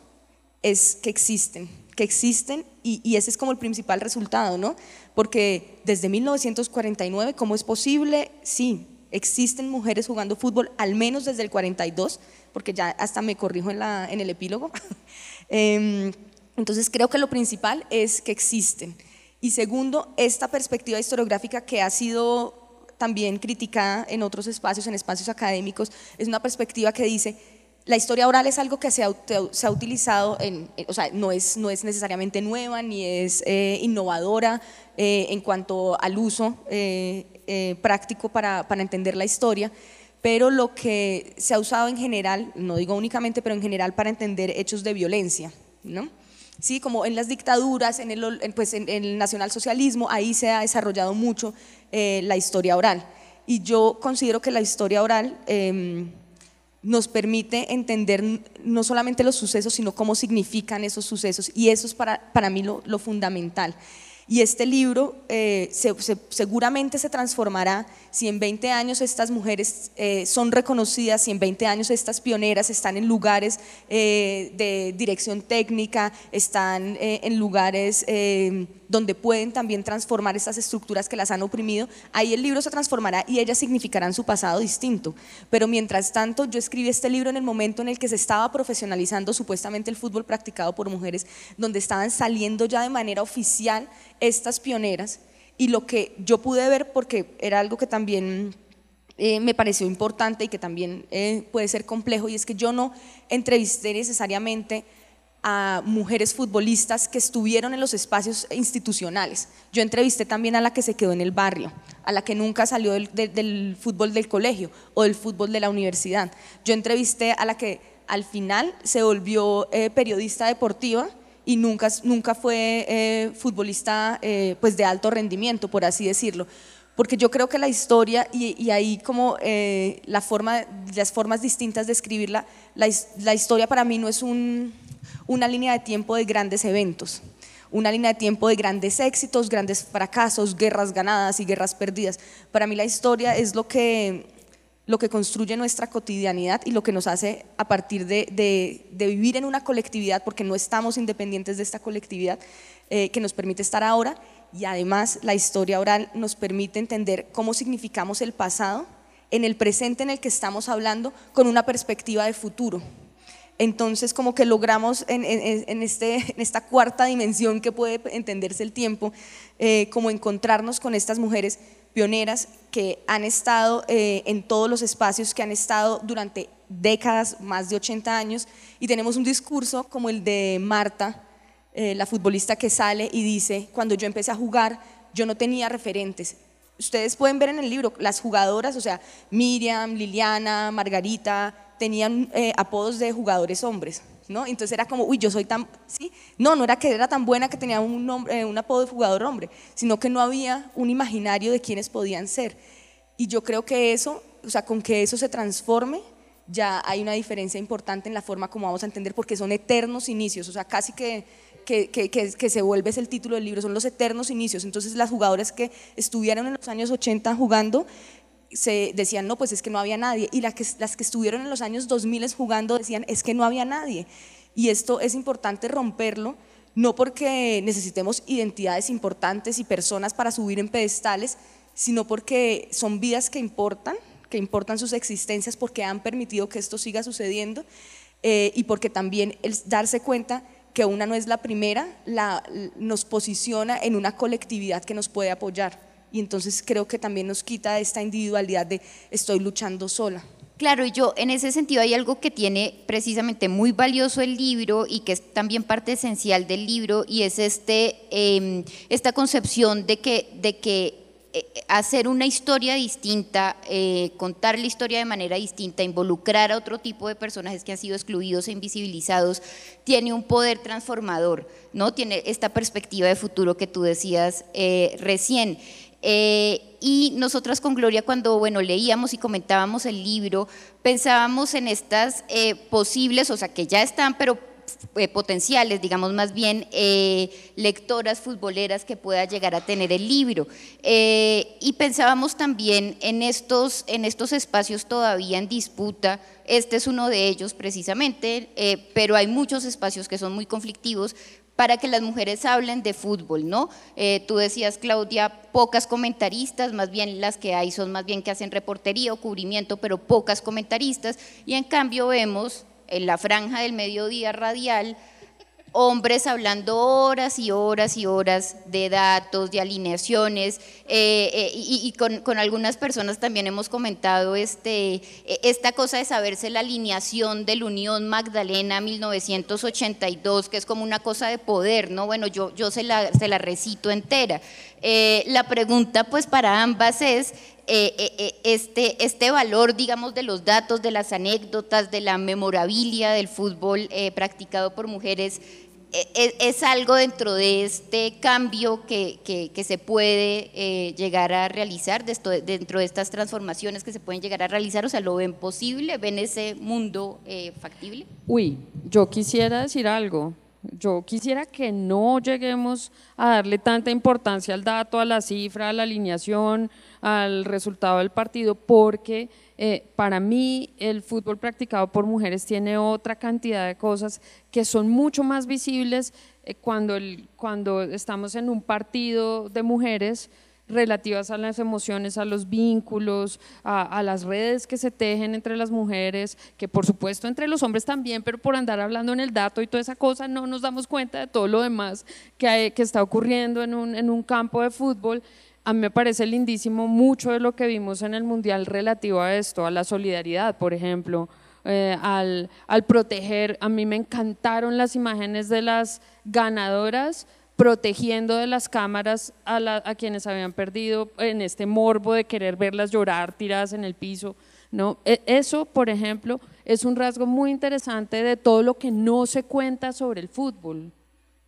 es que existen, que existen y, y, ese es como el principal resultado, ¿no? Porque desde 1949, ¿cómo es posible? Sí, existen mujeres jugando fútbol, al menos desde el 42, porque ya hasta me corrijo en, la, en el epílogo. Em, entonces creo que lo principal es que existen. Y segundo, esta perspectiva historiográfica que ha sido también criticada en otros espacios, en espacios académicos, es una perspectiva que dice, la historia oral es algo que se ha, se ha utilizado, en, o sea, no es, no es necesariamente nueva ni es eh, innovadora eh, en cuanto al uso eh, práctico para, para entender la historia, pero lo que se ha usado en general, no digo únicamente, pero en general para entender hechos de violencia, ¿no? Sí, como en las dictaduras, en el, pues en, el nacionalsocialismo, ahí se ha desarrollado mucho eh, la historia oral. Y yo considero que la historia oral em, nos permite entender no solamente los sucesos, sino cómo significan esos sucesos. Y eso es para, para mí lo, lo fundamental. Y este libro eh, seguramente se transformará si en 20 años estas mujeres eh, son reconocidas, si en 20 años estas pioneras están en lugares eh, de dirección técnica, están en lugares donde pueden también transformar estas estructuras que las han oprimido, ahí el libro se transformará y ellas significarán su pasado distinto. Pero mientras tanto, yo escribí este libro en el momento en el que se estaba profesionalizando supuestamente el fútbol practicado por mujeres, donde estaban saliendo ya de manera oficial estas pioneras y lo que yo pude ver, porque era algo que también eh, me pareció importante y que también eh, puede ser complejo, y es que yo no entrevisté necesariamente a mujeres futbolistas que estuvieron en los espacios institucionales. Yo entrevisté también a la que se quedó en el barrio, a la que nunca salió del, fútbol del colegio o del fútbol de la universidad. Yo entrevisté a la que al final se volvió eh, periodista deportiva y nunca, nunca fue eh, futbolista eh, pues de alto rendimiento, por así decirlo. Porque yo creo que la historia, y, ahí como la forma, las formas distintas de escribirla, la, la historia para mí no es un, una línea de tiempo de grandes eventos, una línea de tiempo de grandes éxitos, grandes fracasos, guerras ganadas y guerras perdidas. Para mí la historia es lo que lo que construye nuestra cotidianidad y lo que nos hace a partir de, vivir en una colectividad, porque no estamos independientes de esta colectividad, eh, que nos permite estar ahora y además la historia oral nos permite entender cómo significamos el pasado en el presente en el que estamos hablando con una perspectiva de futuro. Entonces, como que logramos en, este, esta cuarta dimensión que puede entenderse el tiempo, eh, como encontrarnos con estas mujeres pioneras que han estado eh, en todos los espacios, que han estado durante décadas, más de 80 años, y tenemos un discurso como el de Marta, eh, la futbolista que sale y dice, cuando yo empecé a jugar, yo no tenía referentes. Ustedes pueden ver en el libro, las jugadoras, o sea, Miriam, Liliana, Margarita, tenían eh, apodos de jugadores hombres, ¿no? Entonces era como, uy, yo soy tan, ¿sí? No, no era que era tan buena que tenía un, nombre, eh, un apodo de jugador hombre, sino que no había un imaginario de quiénes podían ser. Y yo creo que eso, o sea, con que eso se transforme, ya hay una diferencia importante en la forma como vamos a entender, porque son eternos inicios, o sea, casi que, que, que, que, se vuelve es el título del libro, son los eternos inicios. Entonces las jugadoras que estuvieron en los años 80 jugando, se decían, no, pues es que no había nadie. Y las que, estuvieron en los años 2000 jugando decían, es que no había nadie. Y esto es importante romperlo, no porque necesitemos identidades importantes y personas para subir en pedestales, sino porque son vidas que importan, que importan sus existencias porque han permitido que esto siga sucediendo eh, y porque también el darse cuenta que una no es la primera, la, nos posiciona en una colectividad que nos puede apoyar y entonces creo que también nos quita esta individualidad de estoy luchando sola. Claro, y yo en ese sentido hay algo que tiene precisamente muy valioso el libro y que es también parte esencial del libro y es este, em, esta concepción de que, de que eh, hacer una historia distinta, eh, contar la historia de manera distinta, involucrar a otro tipo de personajes que han sido excluidos e invisibilizados, tiene un poder transformador, ¿no? Tiene esta perspectiva de futuro que tú decías eh, recién. Eh, y nosotras con Gloria cuando bueno, leíamos y comentábamos el libro, pensábamos en estas eh, posibles, o sea, que ya están, pero eh, potenciales, digamos más bien, lectoras futboleras que pueda llegar a tener el libro. y pensábamos también en estos, en estos espacios todavía en disputa, este es uno de ellos precisamente, pero hay muchos espacios que son muy conflictivos para que las mujeres hablen de fútbol, ¿no? Eh, tú decías, Claudia, pocas comentaristas, más bien las que hay son más bien que hacen reportería o cubrimiento, pero pocas comentaristas, y en cambio vemos en la franja del mediodía radial hombres hablando horas y horas y horas de datos, de alineaciones, eh, eh, y, con, algunas personas también hemos comentado este, e, esta cosa de saberse la alineación del Unión Magdalena 1982, que es como una cosa de poder, ¿no? Bueno, yo, yo se, la, se la recito entera. Eh, la pregunta pues para ambas es, este, este valor, digamos, de los datos, de las anécdotas, de la memorabilia del fútbol practicado por mujeres, e, e, es, algo dentro de este cambio que, que, se puede eh, llegar a realizar, dentro de estas transformaciones que se pueden llegar a realizar, o sea, ¿lo ven posible? ¿Ven ese mundo eh, factible? Uy, yo quisiera decir algo. Yo quisiera que no lleguemos a darle tanta importancia al dato, a la cifra, a la alineación, al resultado del partido, porque eh, para mí el fútbol practicado por mujeres tiene otra cantidad de cosas que son mucho más visibles eh, cuando, cuando estamos en un partido de mujeres relativas a las emociones, a los vínculos, a, las redes que se tejen entre las mujeres, que por supuesto entre los hombres también, pero por andar hablando en el dato y toda esa cosa no nos damos cuenta de todo lo demás que, que está ocurriendo en un, en un campo de fútbol a mí me parece lindísimo mucho de lo que vimos en el Mundial relativo a esto, a la solidaridad, por ejemplo, eh, al, proteger. A mí me encantaron las imágenes de las ganadoras protegiendo de las cámaras a, a, quienes habían perdido en este morbo de querer verlas llorar tiradas en el piso. ¿no? E, eso, por ejemplo, es un rasgo muy interesante de todo lo que no se cuenta sobre el fútbol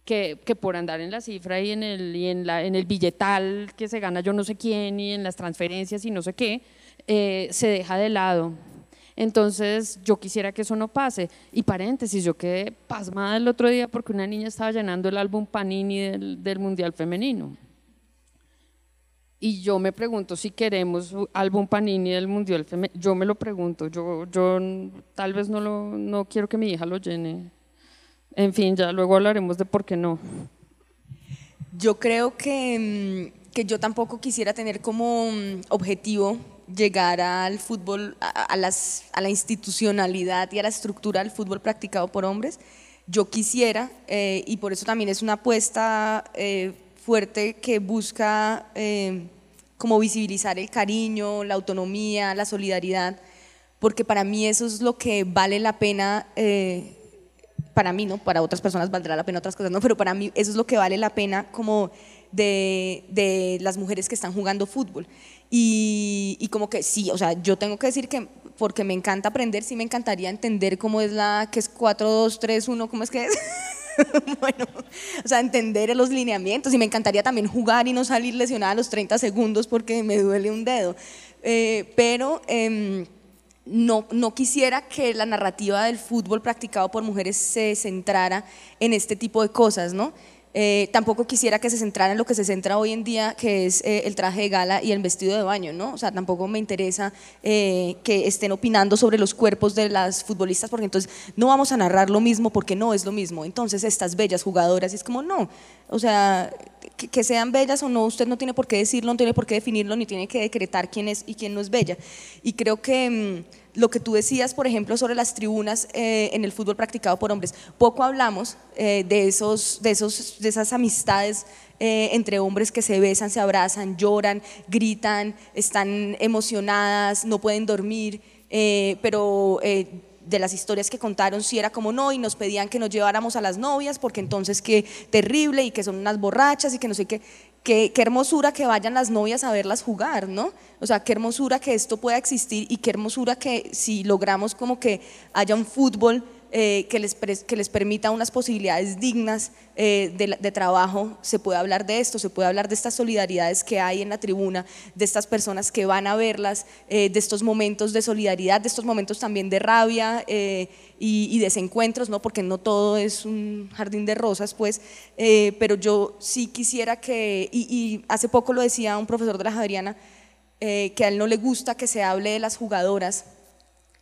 que, por andar en la cifra y en, el, y en, la, en el billetal que se gana yo no sé quién y en las transferencias y no sé qué, eh, se deja de lado. Entonces yo quisiera que eso no pase. Y paréntesis, yo quedé pasmada el otro día porque una niña estaba llenando el álbum Panini del, del Mundial Femenino. Y yo me pregunto si queremos álbum Panini del Mundial Femenino. Yo me lo pregunto. Yo, yo tal vez no, lo, no quiero que mi hija lo llene. En fin, ya luego hablaremos de por qué no. Yo creo que, mm, que yo tampoco quisiera tener como mm, objetivo llegar al fútbol, a, las, a la institucionalidad y a la estructura del fútbol practicado por hombres. Yo quisiera, eh, y por eso también es una apuesta eh, fuerte que busca eh, como visibilizar el cariño, la autonomía, la solidaridad, porque para mí eso es lo que vale la pena, eh, para mí, ¿no? Para otras personas valdrá la pena otras cosas, ¿no? Pero para mí eso es lo que vale la pena como de, de las mujeres que están jugando fútbol. Y, y, como que sí, o sea, yo tengo que decir que porque me encanta aprender, sí me encantaría entender cómo es la, que es 4, 2, 3, 1, ¿cómo es que es? bueno, o sea, entender los lineamientos y me encantaría también jugar y no salir lesionada a los 30 segundos porque me duele un dedo. Eh, pero eh, no, no quisiera que la narrativa del fútbol practicado por mujeres se centrara en este tipo de cosas, ¿no? Eh, tampoco quisiera que se centrara en lo que se centra hoy en día, que es eh, el traje de gala y el vestido de baño, ¿no? O sea, tampoco me interesa eh, que estén opinando sobre los cuerpos de las futbolistas, porque entonces no vamos a narrar lo mismo porque no es lo mismo. Entonces, estas bellas jugadoras, y es como, no, o sea, que, que, sean bellas o no, usted no tiene por qué decirlo, no tiene por qué definirlo, ni tiene que decretar quién es y quién no es bella. Y creo que... Mmm, lo que tú decías, por ejemplo, sobre las tribunas eh, en el fútbol practicado por hombres. Poco hablamos eh, de, esos, de, esos, de esas amistades eh, entre hombres que se besan, se abrazan, lloran, gritan, están emocionadas, no pueden dormir, pero de las historias que contaron sí era como no y nos pedían que nos lleváramos a las novias porque entonces qué terrible y que son unas borrachas y que no sé qué. Qué, qué, hermosura que vayan las novias a verlas jugar, ¿no? O sea, qué hermosura que esto pueda existir y qué hermosura que si logramos como que haya un fútbol eh, que, les que les permita unas posibilidades dignas eh, de, trabajo, se puede hablar de esto, se puede hablar de estas solidaridades que hay en la tribuna, de estas personas que van a verlas, eh, de estos momentos de solidaridad, de estos momentos también de rabia y, desencuentros, ¿no? porque no todo es un jardín de rosas, pues, pero yo sí quisiera que, y, y, hace poco lo decía un profesor de la Javeriana, que a él no le gusta que se hable de las jugadoras,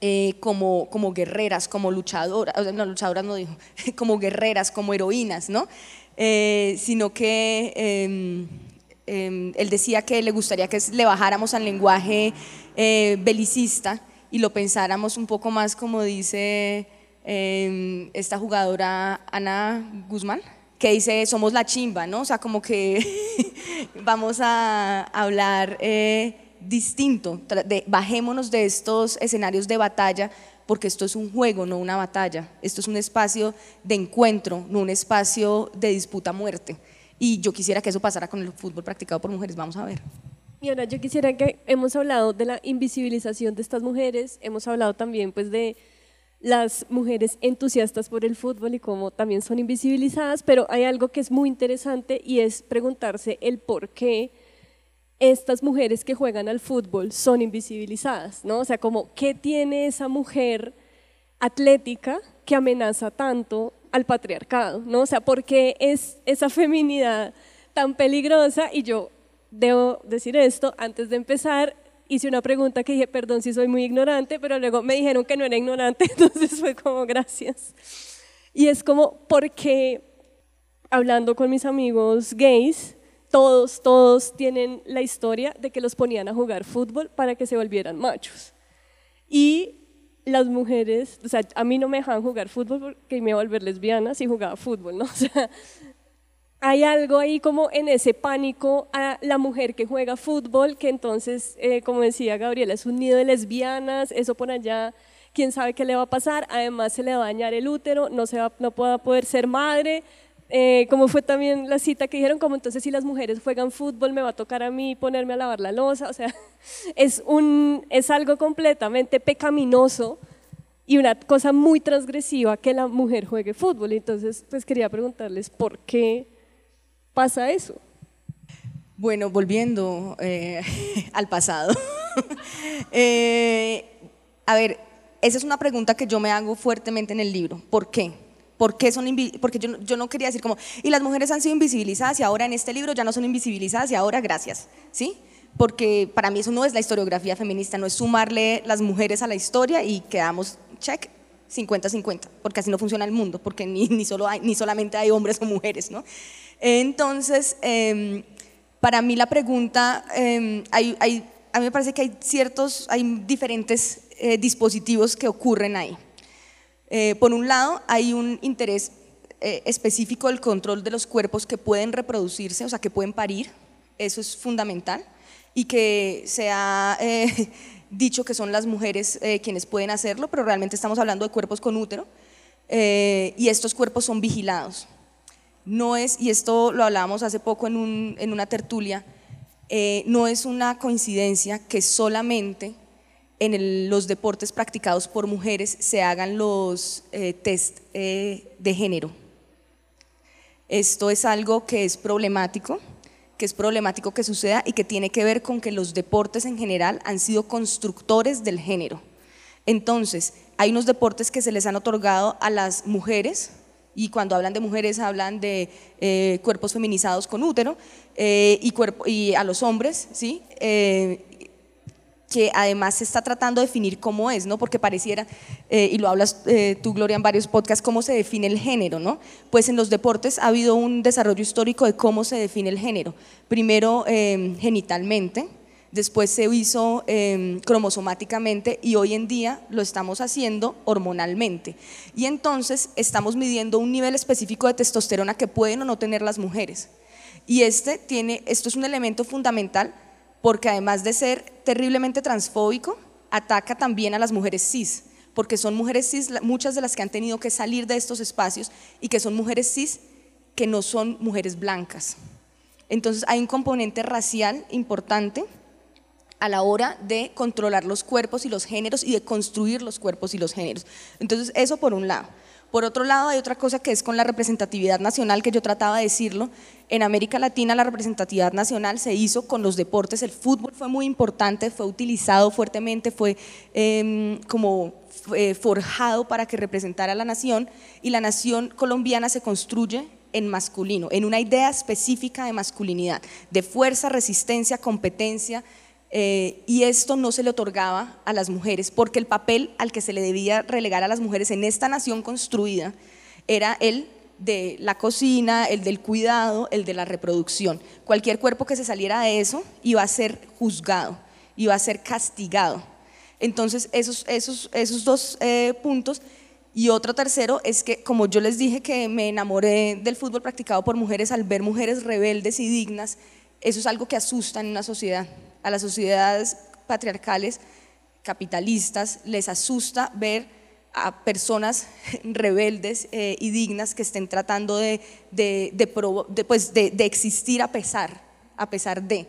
eh, como, como guerreras, como luchadoras, no, luchadoras no dijo, como guerreras, como heroínas, ¿no? Eh, sino que eh, él decía que le gustaría que le bajáramos al lenguaje eh, belicista y lo pensáramos un poco más como dice em, esta jugadora Ana Guzmán, que dice somos la chimba, ¿no? O sea, como que vamos a hablar distinto, bajémonos de estos escenarios de batalla, porque esto es un juego, no una batalla, esto es un espacio de encuentro, no un espacio de disputa muerte. Y yo quisiera que eso pasara con el fútbol practicado por mujeres, vamos a ver. Y ahora yo quisiera que hemos hablado de la invisibilización de estas mujeres, hemos hablado también pues de las mujeres entusiastas por el fútbol y cómo también son invisibilizadas, pero hay algo que es muy interesante y es preguntarse el por qué estas mujeres que juegan al fútbol son invisibilizadas, ¿no? O sea, como, ¿qué tiene esa mujer atlética que amenaza tanto al patriarcado, ¿no? O sea, ¿por qué es esa feminidad tan peligrosa? Y yo debo decir esto, antes de empezar, hice una pregunta que dije, perdón si soy muy ignorante, pero luego me dijeron que no era ignorante, entonces fue como, gracias. Y es como, porque hablando con mis amigos gays, todos, todos tienen la historia de que los ponían a jugar fútbol para que se volvieran machos. Y las mujeres, o sea, a mí no me dejaban jugar fútbol porque me iba a volver lesbiana si jugaba fútbol, ¿no? O sea, hay algo ahí como en ese pánico a la mujer que juega fútbol, que entonces, eh, como decía Gabriela, es un nido de lesbianas, eso por allá, quién sabe qué le va a pasar, además se le va a dañar el útero, no, se va, no poder ser madre, eh, como fue también la cita que dijeron, como entonces si las mujeres juegan fútbol me va a tocar a mí ponerme a lavar la losa, o sea, es, un, es algo completamente pecaminoso y una cosa muy transgresiva que la mujer juegue fútbol. Entonces, pues quería preguntarles por qué pasa eso. Bueno, volviendo eh, al pasado. eh, a ver, esa es una pregunta que yo me hago fuertemente en el libro. ¿Por qué? ¿Por qué son Porque yo, yo, no quería decir como, y las mujeres han sido invisibilizadas y ahora en este libro ya no son invisibilizadas y ahora gracias, ¿sí? porque para mí eso no es la historiografía feminista, no es sumarle las mujeres a la historia y quedamos, check, 50-50, porque así no funciona el mundo, porque ni, ni, solo hay, ni solamente hay hombres o mujeres, ¿no? Entonces, em, para mí la pregunta, em, hay, hay, a mí me parece que hay ciertos, hay diferentes eh, dispositivos que ocurren ahí. Eh, por un lado, hay un interés eh, específico del control de los cuerpos que pueden reproducirse, o sea, que pueden parir, eso es fundamental, y que se ha dicho que son las mujeres quienes pueden hacerlo, pero realmente estamos hablando de cuerpos con útero, y estos cuerpos son vigilados. No es, y esto lo hablábamos hace poco en, un, en una tertulia, no es una coincidencia que solamente en los deportes practicados por mujeres se hagan los eh, test eh, de género. Esto es algo que es problemático, que es problemático que suceda y que tiene que ver con que los deportes en general han sido constructores del género. Entonces, hay unos deportes que se les han otorgado a las mujeres, y cuando hablan de mujeres hablan de eh, cuerpos feminizados con útero, y, y, a los hombres, ¿sí? Que además se está tratando de definir cómo es, ¿no? Porque pareciera, eh, y lo hablas eh, tú, Gloria, en varios podcasts, cómo se define el género, ¿no? Pues en los deportes ha habido un desarrollo histórico de cómo se define el género. Primero em, genitalmente, después se hizo em, cromosomáticamente y hoy en día lo estamos haciendo hormonalmente. Y entonces estamos midiendo un nivel específico de testosterona que pueden o no tener las mujeres. Y este tiene, esto es un elemento fundamental porque además de ser terriblemente transfóbico, ataca también a las mujeres cis, porque son mujeres cis, muchas de las que han tenido que salir de estos espacios y que son mujeres cis que no son mujeres blancas. Entonces hay un componente racial importante a la hora de controlar los cuerpos y los géneros y de construir los cuerpos y los géneros. Entonces eso por un lado. Por otro lado, hay otra cosa que es con la representatividad nacional, que yo trataba de decirlo. En América Latina la representatividad nacional se hizo con los deportes, el fútbol fue muy importante, fue utilizado fuertemente, fue em, como eh, forjado para que representara a la nación y la nación colombiana se construye en masculino, en una idea específica de masculinidad, de fuerza, resistencia, competencia, eh, y esto no se le otorgaba a las mujeres, porque el papel al que se le debía relegar a las mujeres en esta nación construida era el de la cocina, el del cuidado, el de la reproducción. Cualquier cuerpo que se saliera de eso iba a ser juzgado, iba a ser castigado. Entonces, esos, esos, esos dos eh, puntos. Y otro tercero es que, como yo les dije que me enamoré del fútbol practicado por mujeres al ver mujeres rebeldes y dignas, eso es algo que asusta en una sociedad a las sociedades patriarcales capitalistas les asusta ver a personas rebeldes eh, y dignas que estén tratando de, pues, de, de, existir a pesar, a pesar de.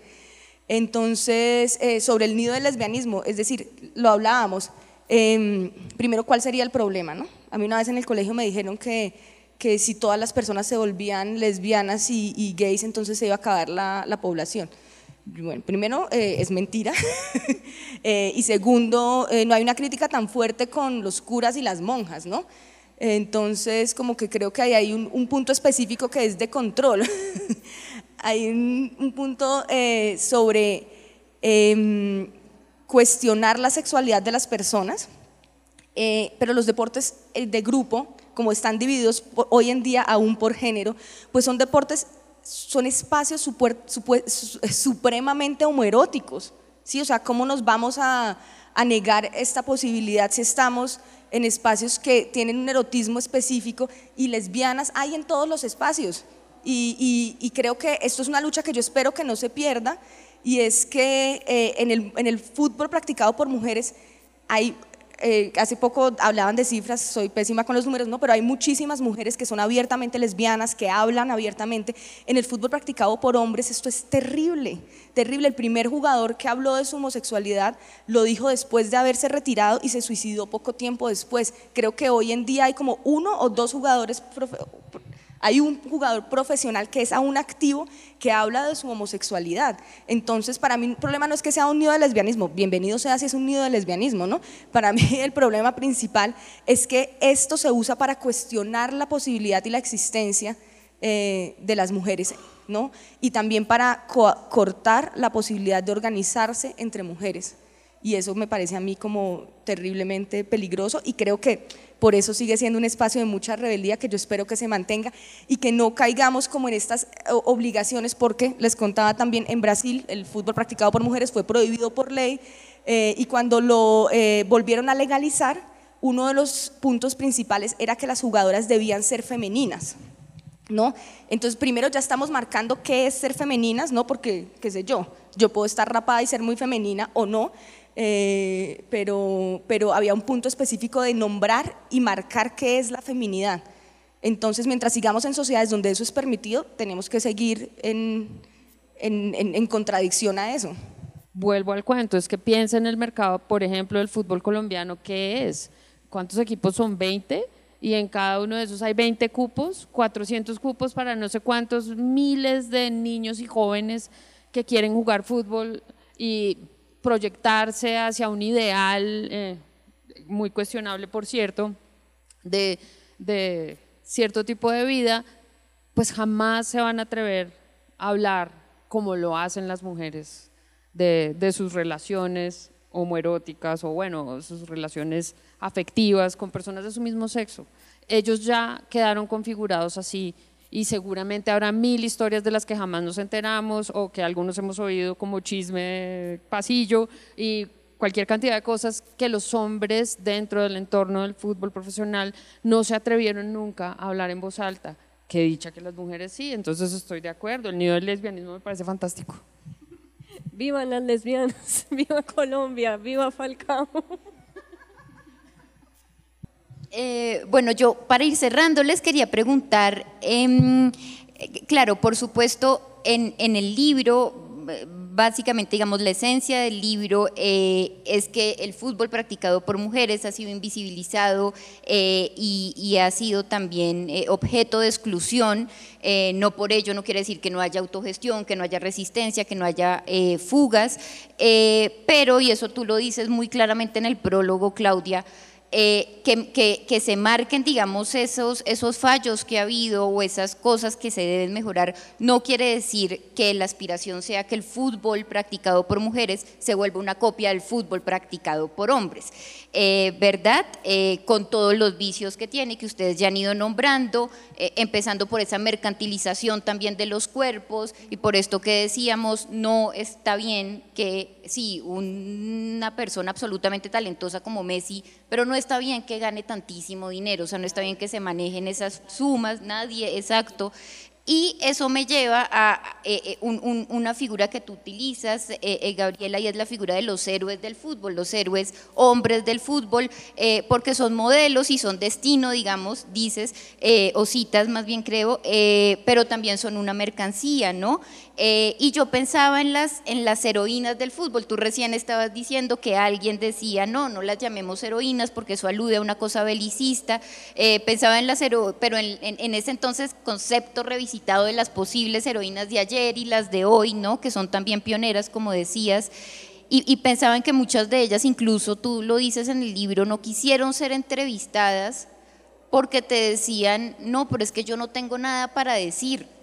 Entonces, eh, sobre el nido del lesbianismo, es decir, lo hablábamos, em, primero, ¿cuál sería el problema? No? A mí una vez en el colegio me dijeron que, que si todas las personas se volvían lesbianas y, gays, entonces se iba a acabar la, la población. Bueno, primero, eh, es mentira. Eh, y segundo, eh, no hay una crítica tan fuerte con los curas y las monjas, ¿no? Entonces, como que creo que hay un, punto específico que es de control. hay un, punto sobre em, cuestionar la sexualidad de las personas, pero los deportes de grupo, como están divididos hoy en día aún por género, pues son deportes son espacios supremamente homoeróticos, ¿sí? O sea, ¿cómo nos vamos a, negar esta posibilidad si estamos en espacios que tienen un erotismo específico y lesbianas hay en todos los espacios? Y, creo que esto es una lucha que yo espero que no se pierda y es que eh, en, el, en el fútbol practicado por mujeres hay eh, hace poco hablaban de cifras, soy pésima con los números, ¿no? pero hay muchísimas mujeres que son abiertamente lesbianas, que hablan abiertamente. En el fútbol practicado por hombres esto es terrible, terrible. El primer jugador que habló de su homosexualidad lo dijo después de haberse retirado y se suicidó poco tiempo después. Creo que hoy en día hay como uno o dos jugadores hay un jugador profesional que es aún activo que habla de su homosexualidad. Entonces, para mí el problema no es que sea un nido de lesbianismo, bienvenido sea si es un nido de lesbianismo, ¿no? Para mí el problema principal es que esto se usa para cuestionar la posibilidad y la existencia eh, de las mujeres ¿no? Y también para cortar la posibilidad de organizarse entre mujeres. Y eso me parece a mí como terriblemente peligroso y creo que por eso sigue siendo un espacio de mucha rebeldía que yo espero que se mantenga y que no caigamos como en estas eh, obligaciones porque les contaba también en Brasil el fútbol practicado por mujeres fue prohibido por ley eh, y cuando lo eh, volvieron a legalizar uno de los puntos principales era que las jugadoras debían ser femeninas. ¿no? Entonces, primero ya estamos marcando qué es ser femeninas, ¿no? Porque, qué sé yo, yo puedo estar rapada y ser muy femenina o no, eh, pero, pero había un punto específico de nombrar y marcar qué es la feminidad. Entonces, mientras sigamos en sociedades donde eso es permitido, tenemos que seguir en, en, en, contradicción a eso. Vuelvo al cuento, es que piensa en el mercado, por ejemplo, del fútbol colombiano, ¿qué es? ¿Cuántos equipos son? ¿20? y en cada uno de esos hay 20 cupos, 400 cupos para no sé cuántos miles de niños y jóvenes que quieren jugar fútbol y proyectarse hacia un ideal eh, muy cuestionable, por cierto, de, cierto tipo de vida, pues jamás se van a atrever a hablar como lo hacen las mujeres de, de sus relaciones homoeróticas o bueno, sus relaciones afectivas con personas de su mismo sexo. Ellos ya quedaron configurados así y seguramente habrá mil historias de las que jamás nos enteramos o que algunos hemos oído como chisme pasillo y cualquier cantidad de cosas que los hombres dentro del entorno del fútbol profesional no se atrevieron nunca a hablar en voz alta. Que dicha que las mujeres sí, entonces estoy de acuerdo, el nivel del lesbianismo me parece fantástico. Viva las lesbianas, viva Colombia, viva Falcao. Eh, bueno, yo para ir cerrando les quería preguntar, em, claro, por supuesto, en, el libro, básicamente, digamos, la esencia del libro eh, es que el fútbol practicado por mujeres ha sido invisibilizado eh, y, ha sido también objeto de exclusión. no por ello no quiere decir que no haya autogestión, que no haya resistencia, que no haya fugas, pero, y eso tú lo dices muy claramente en el prólogo, Claudia, eh, que, se marquen, digamos, esos, esos fallos que ha habido o esas cosas que se deben mejorar, no quiere decir que la aspiración sea que el fútbol practicado por mujeres se vuelva una copia del fútbol practicado por hombres. Eh, ¿verdad? Eh, con todos los vicios que tiene, que ustedes ya han ido nombrando, eh, empezando por esa mercantilización también de los cuerpos y por esto que decíamos, no está bien que, sí, una persona absolutamente talentosa como Messi, pero no está bien que gane tantísimo dinero, o sea, no está bien que se manejen esas sumas, nadie, exacto. Y eso me lleva a eh, eh, una figura que tú utilizas, eh, Gabriela, y es la figura de los héroes del fútbol, los héroes hombres del fútbol, porque son modelos y son destino, digamos, dices, o citas más bien creo, pero también son una mercancía, ¿no? Eh, y yo pensaba en las, en las heroínas del fútbol. Tú recién estabas diciendo que alguien decía, no, no las llamemos heroínas porque eso alude a una cosa belicista. Eh, pensaba en las heroínas, pero en, en, ese entonces concepto revisitado de las posibles heroínas de ayer y las de hoy, ¿no? que son también pioneras, como decías. Y, y pensaba en que muchas de ellas, incluso tú lo dices en el libro, no quisieron ser entrevistadas porque te decían, no, pero es que yo no tengo nada para decir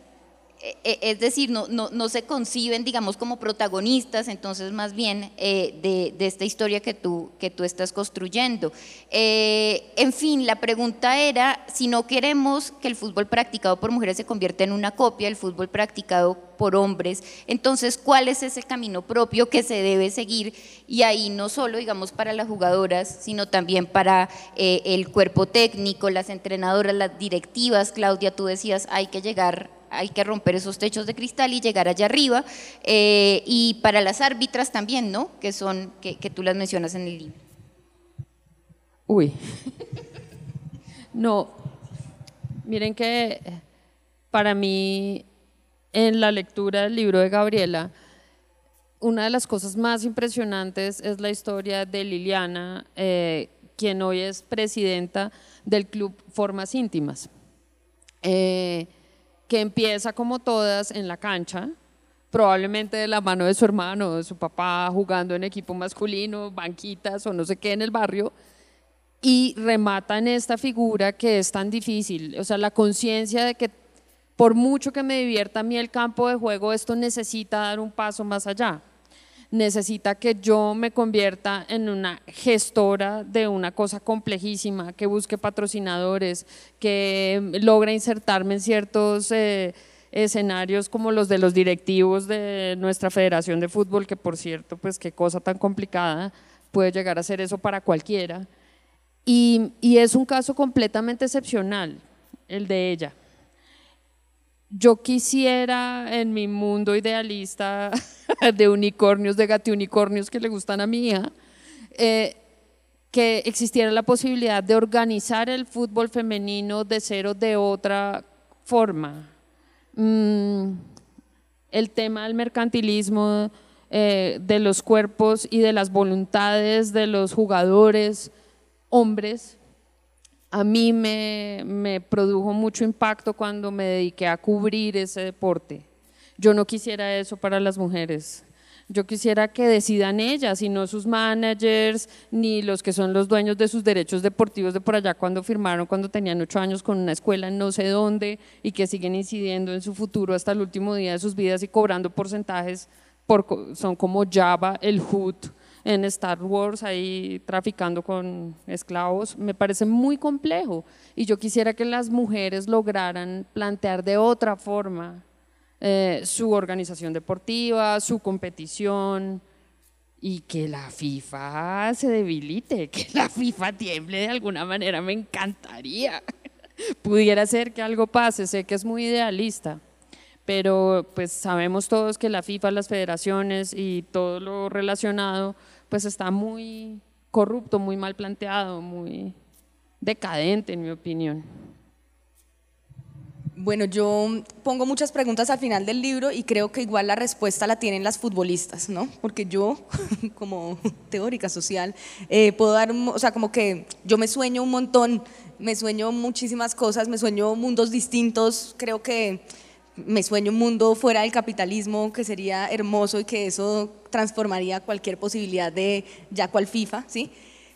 es decir, no, se conciben, digamos, como protagonistas, entonces más bien eh, de, esta historia que tú, que tú estás construyendo. Eh, en fin, la pregunta era, si no queremos que el fútbol practicado por mujeres se convierta en una copia del fútbol practicado por hombres, entonces, ¿cuál es ese camino propio que se debe seguir? Y ahí no solo, digamos, para las jugadoras, sino también para eh, el cuerpo técnico, las entrenadoras, las directivas. Claudia, tú decías, hay que llegar hay que romper esos techos de cristal y llegar allá arriba. Eh, y para las árbitras también, ¿no? Que son, que, tú las mencionas en el libro. Uy. no, miren que para mí en la lectura del libro de Gabriela, una de las cosas más impresionantes es la historia de Liliana, eh, quien hoy es presidenta del club Formas Íntimas. Eh, que empieza como todas en la cancha, probablemente de la mano de su hermano, de su papá, jugando en equipo masculino, banquitas o no sé qué en el barrio, y remata en esta figura que es tan difícil, o sea, la conciencia de que por mucho que me divierta a mí el campo de juego, esto necesita dar un paso más allá. Necesita que yo me convierta en una gestora de una cosa complejísima, que busque patrocinadores, que logre insertarme en ciertos eh, escenarios como los de los directivos de nuestra Federación de Fútbol, que por cierto, pues qué cosa tan complicada puede llegar a ser eso para cualquiera. Y, y es un caso completamente excepcional, el de ella yo quisiera en mi mundo idealista de unicornios, de unicornios que le gustan a mi hija, eh, que existiera la posibilidad de organizar el fútbol femenino de cero de otra forma. Mm, el tema del mercantilismo, eh, de los cuerpos y de las voluntades de los jugadores hombres a mí me, produjo mucho impacto cuando me dediqué a cubrir ese deporte. Yo no quisiera eso para las mujeres. Yo quisiera que decidan ellas y no sus managers ni los que son los dueños de sus derechos deportivos de por allá cuando firmaron cuando tenían ocho años con una escuela no sé dónde y que siguen incidiendo en su futuro hasta el último día de sus vidas y cobrando porcentajes, por, son como Java, el Hood, en Star Wars ahí traficando con esclavos, me parece muy complejo y yo quisiera que las mujeres lograran plantear de otra forma eh, su organización deportiva, su competición y que la FIFA se debilite, que la FIFA tiemble de alguna manera, me encantaría. Pudiera ser que algo pase, sé que es muy idealista, pero pues sabemos todos que la FIFA, las federaciones y todo lo relacionado pues está muy corrupto, muy mal planteado, muy decadente en mi opinión. Bueno, yo pongo muchas preguntas al final del libro y creo que igual la respuesta la tienen las futbolistas, ¿no? Porque yo, como teórica social, eh, puedo dar, o sea, como que yo me sueño un montón, me sueño muchísimas cosas, me sueño mundos distintos, creo que me sueño un mundo fuera del capitalismo que sería hermoso y que eso transformaría cualquier posibilidad de ya cual FIFA, ¿sí?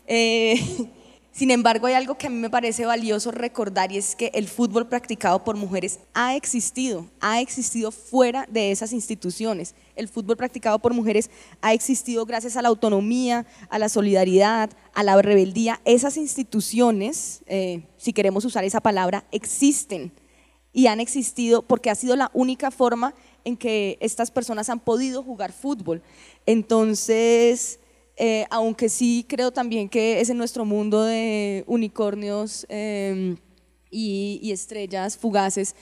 Eh, sin embargo, hay algo que a mí me parece valioso recordar y es que el fútbol practicado por mujeres ha existido, ha existido fuera de esas instituciones. El fútbol practicado por mujeres ha existido gracias a la autonomía, a la solidaridad, a la rebeldía. Esas instituciones, eh, si queremos usar esa palabra, existen y han existido porque ha sido la única forma en que estas personas han podido jugar fútbol. Entonces, eh, aunque sí creo también que es en nuestro mundo de unicornios em, y, estrellas fugaces,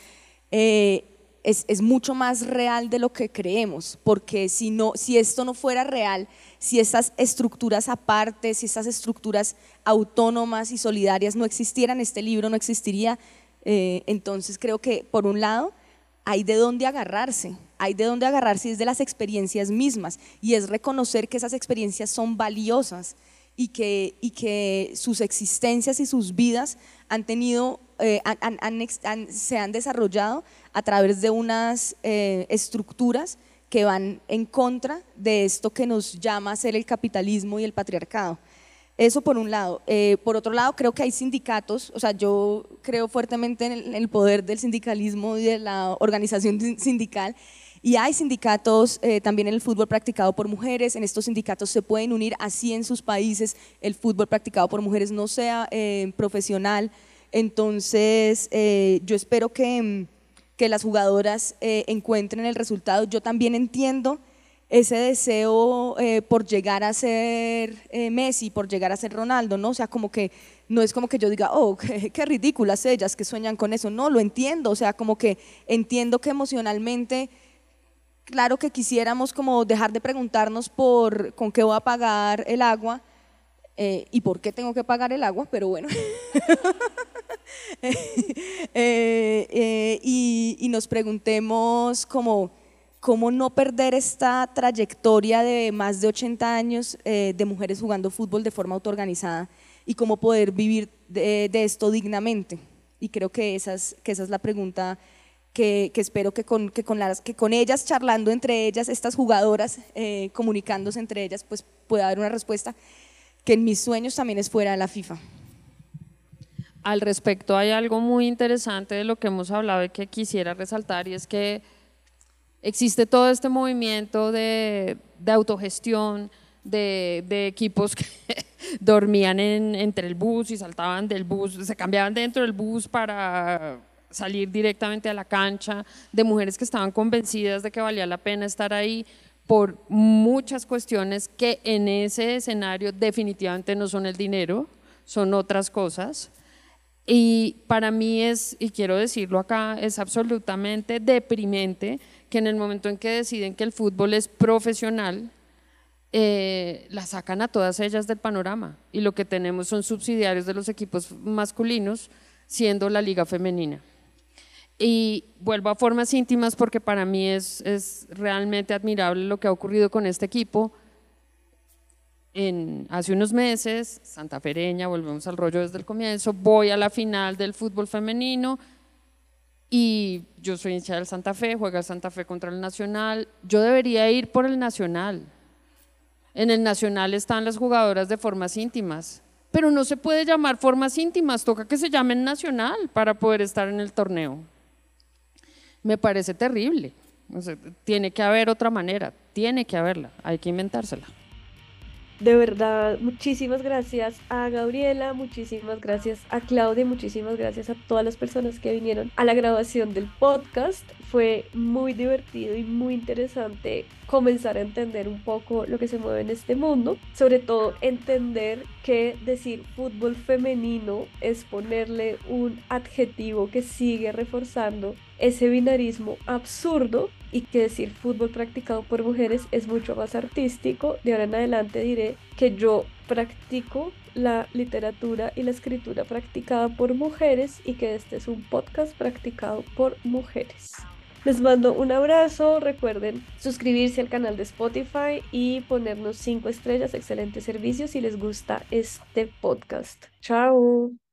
eh, es, mucho más real de lo que creemos, porque si, no, si esto no fuera real, si esas estructuras aparte, si esas estructuras autónomas y solidarias no existieran, este libro no existiría, eh, entonces creo que por un lado hay de dónde agarrarse, hay de dónde agarrarse es de las experiencias mismas y es reconocer que esas experiencias son valiosas y que, y que sus existencias y sus vidas han tenido, eh, se han desarrollado a través de unas eh, estructuras que van en contra de esto que nos llama a ser el capitalismo y el patriarcado. Eso por un lado. Eh, por otro lado, creo que hay sindicatos, o sea, yo creo fuertemente en el, poder del sindicalismo y de la organización sindical. Y hay sindicatos eh, también en el fútbol practicado por mujeres. En estos sindicatos se pueden unir, así en sus países el fútbol practicado por mujeres no sea eh, profesional. Entonces, yo espero que, que las jugadoras encuentren el resultado. Yo también entiendo ese deseo eh, por llegar a ser eh, Messi, por llegar a ser Ronaldo, ¿no? O sea, como que no es como que yo diga, oh, qué, ridículas ellas que sueñan con eso, no, lo entiendo, o sea, como que entiendo que emocionalmente, claro que quisiéramos como dejar de preguntarnos por con qué voy a pagar el agua eh, y por qué tengo que pagar el agua, pero bueno. y, y nos preguntemos como cómo no perder esta trayectoria de más de 80 años eh, de mujeres jugando fútbol de forma autoorganizada y cómo poder vivir de, esto dignamente. Y creo que esa es, la pregunta que, espero que con, que con ellas, charlando entre ellas, estas jugadoras, eh, comunicándose entre ellas, pues pueda haber una respuesta que en mis sueños también es fuera de la FIFA. al respecto hay algo muy interesante de lo que hemos hablado y que quisiera resaltar y es que existe todo este movimiento de, autogestión, de, equipos que dormían entre el bus y saltaban del bus, se cambiaban dentro del bus para salir directamente a la cancha, de mujeres que estaban convencidas de que valía la pena estar ahí por muchas cuestiones que en ese escenario definitivamente no son el dinero, son otras cosas. Y para mí es, y quiero decirlo acá, es absolutamente deprimente que en el momento en que deciden que el fútbol es profesional, eh, la sacan a todas ellas del panorama. Y lo que tenemos son subsidiarios de los equipos masculinos, siendo la liga femenina. Y vuelvo a formas íntimas porque para mí es, es realmente admirable lo que ha ocurrido con este equipo. En, hace unos meses, Santa Fereña, volvemos al rollo desde el comienzo, voy a la final del fútbol femenino y yo soy hincha del Santa Fe, juega Santa Fe contra el Nacional, yo debería ir por el Nacional. En el Nacional están las jugadoras de formas íntimas, pero no se puede llamar formas íntimas, toca que se llamen Nacional para poder estar en el torneo me parece terrible. tiene que haber otra manera, tiene que haberla, hay que inventársela. De verdad, muchísimas gracias a Gabriela, muchísimas gracias a Claudia, muchísimas gracias a todas las personas que vinieron a la grabación del podcast. Fue muy divertido y muy interesante comenzar a entender un poco lo que se mueve en este mundo, sobre todo entender que decir fútbol femenino es ponerle un adjetivo que sigue reforzando ese binarismo absurdo y que decir fútbol practicado por mujeres es mucho más artístico. De ahora en adelante diré que yo practico la literatura y la escritura practicada por mujeres y que este es un podcast practicado por mujeres. Les mando un abrazo, recuerden suscribirse al canal de Spotify y ponernos 5 estrellas, excelentes servicios si les gusta este podcast. Chao.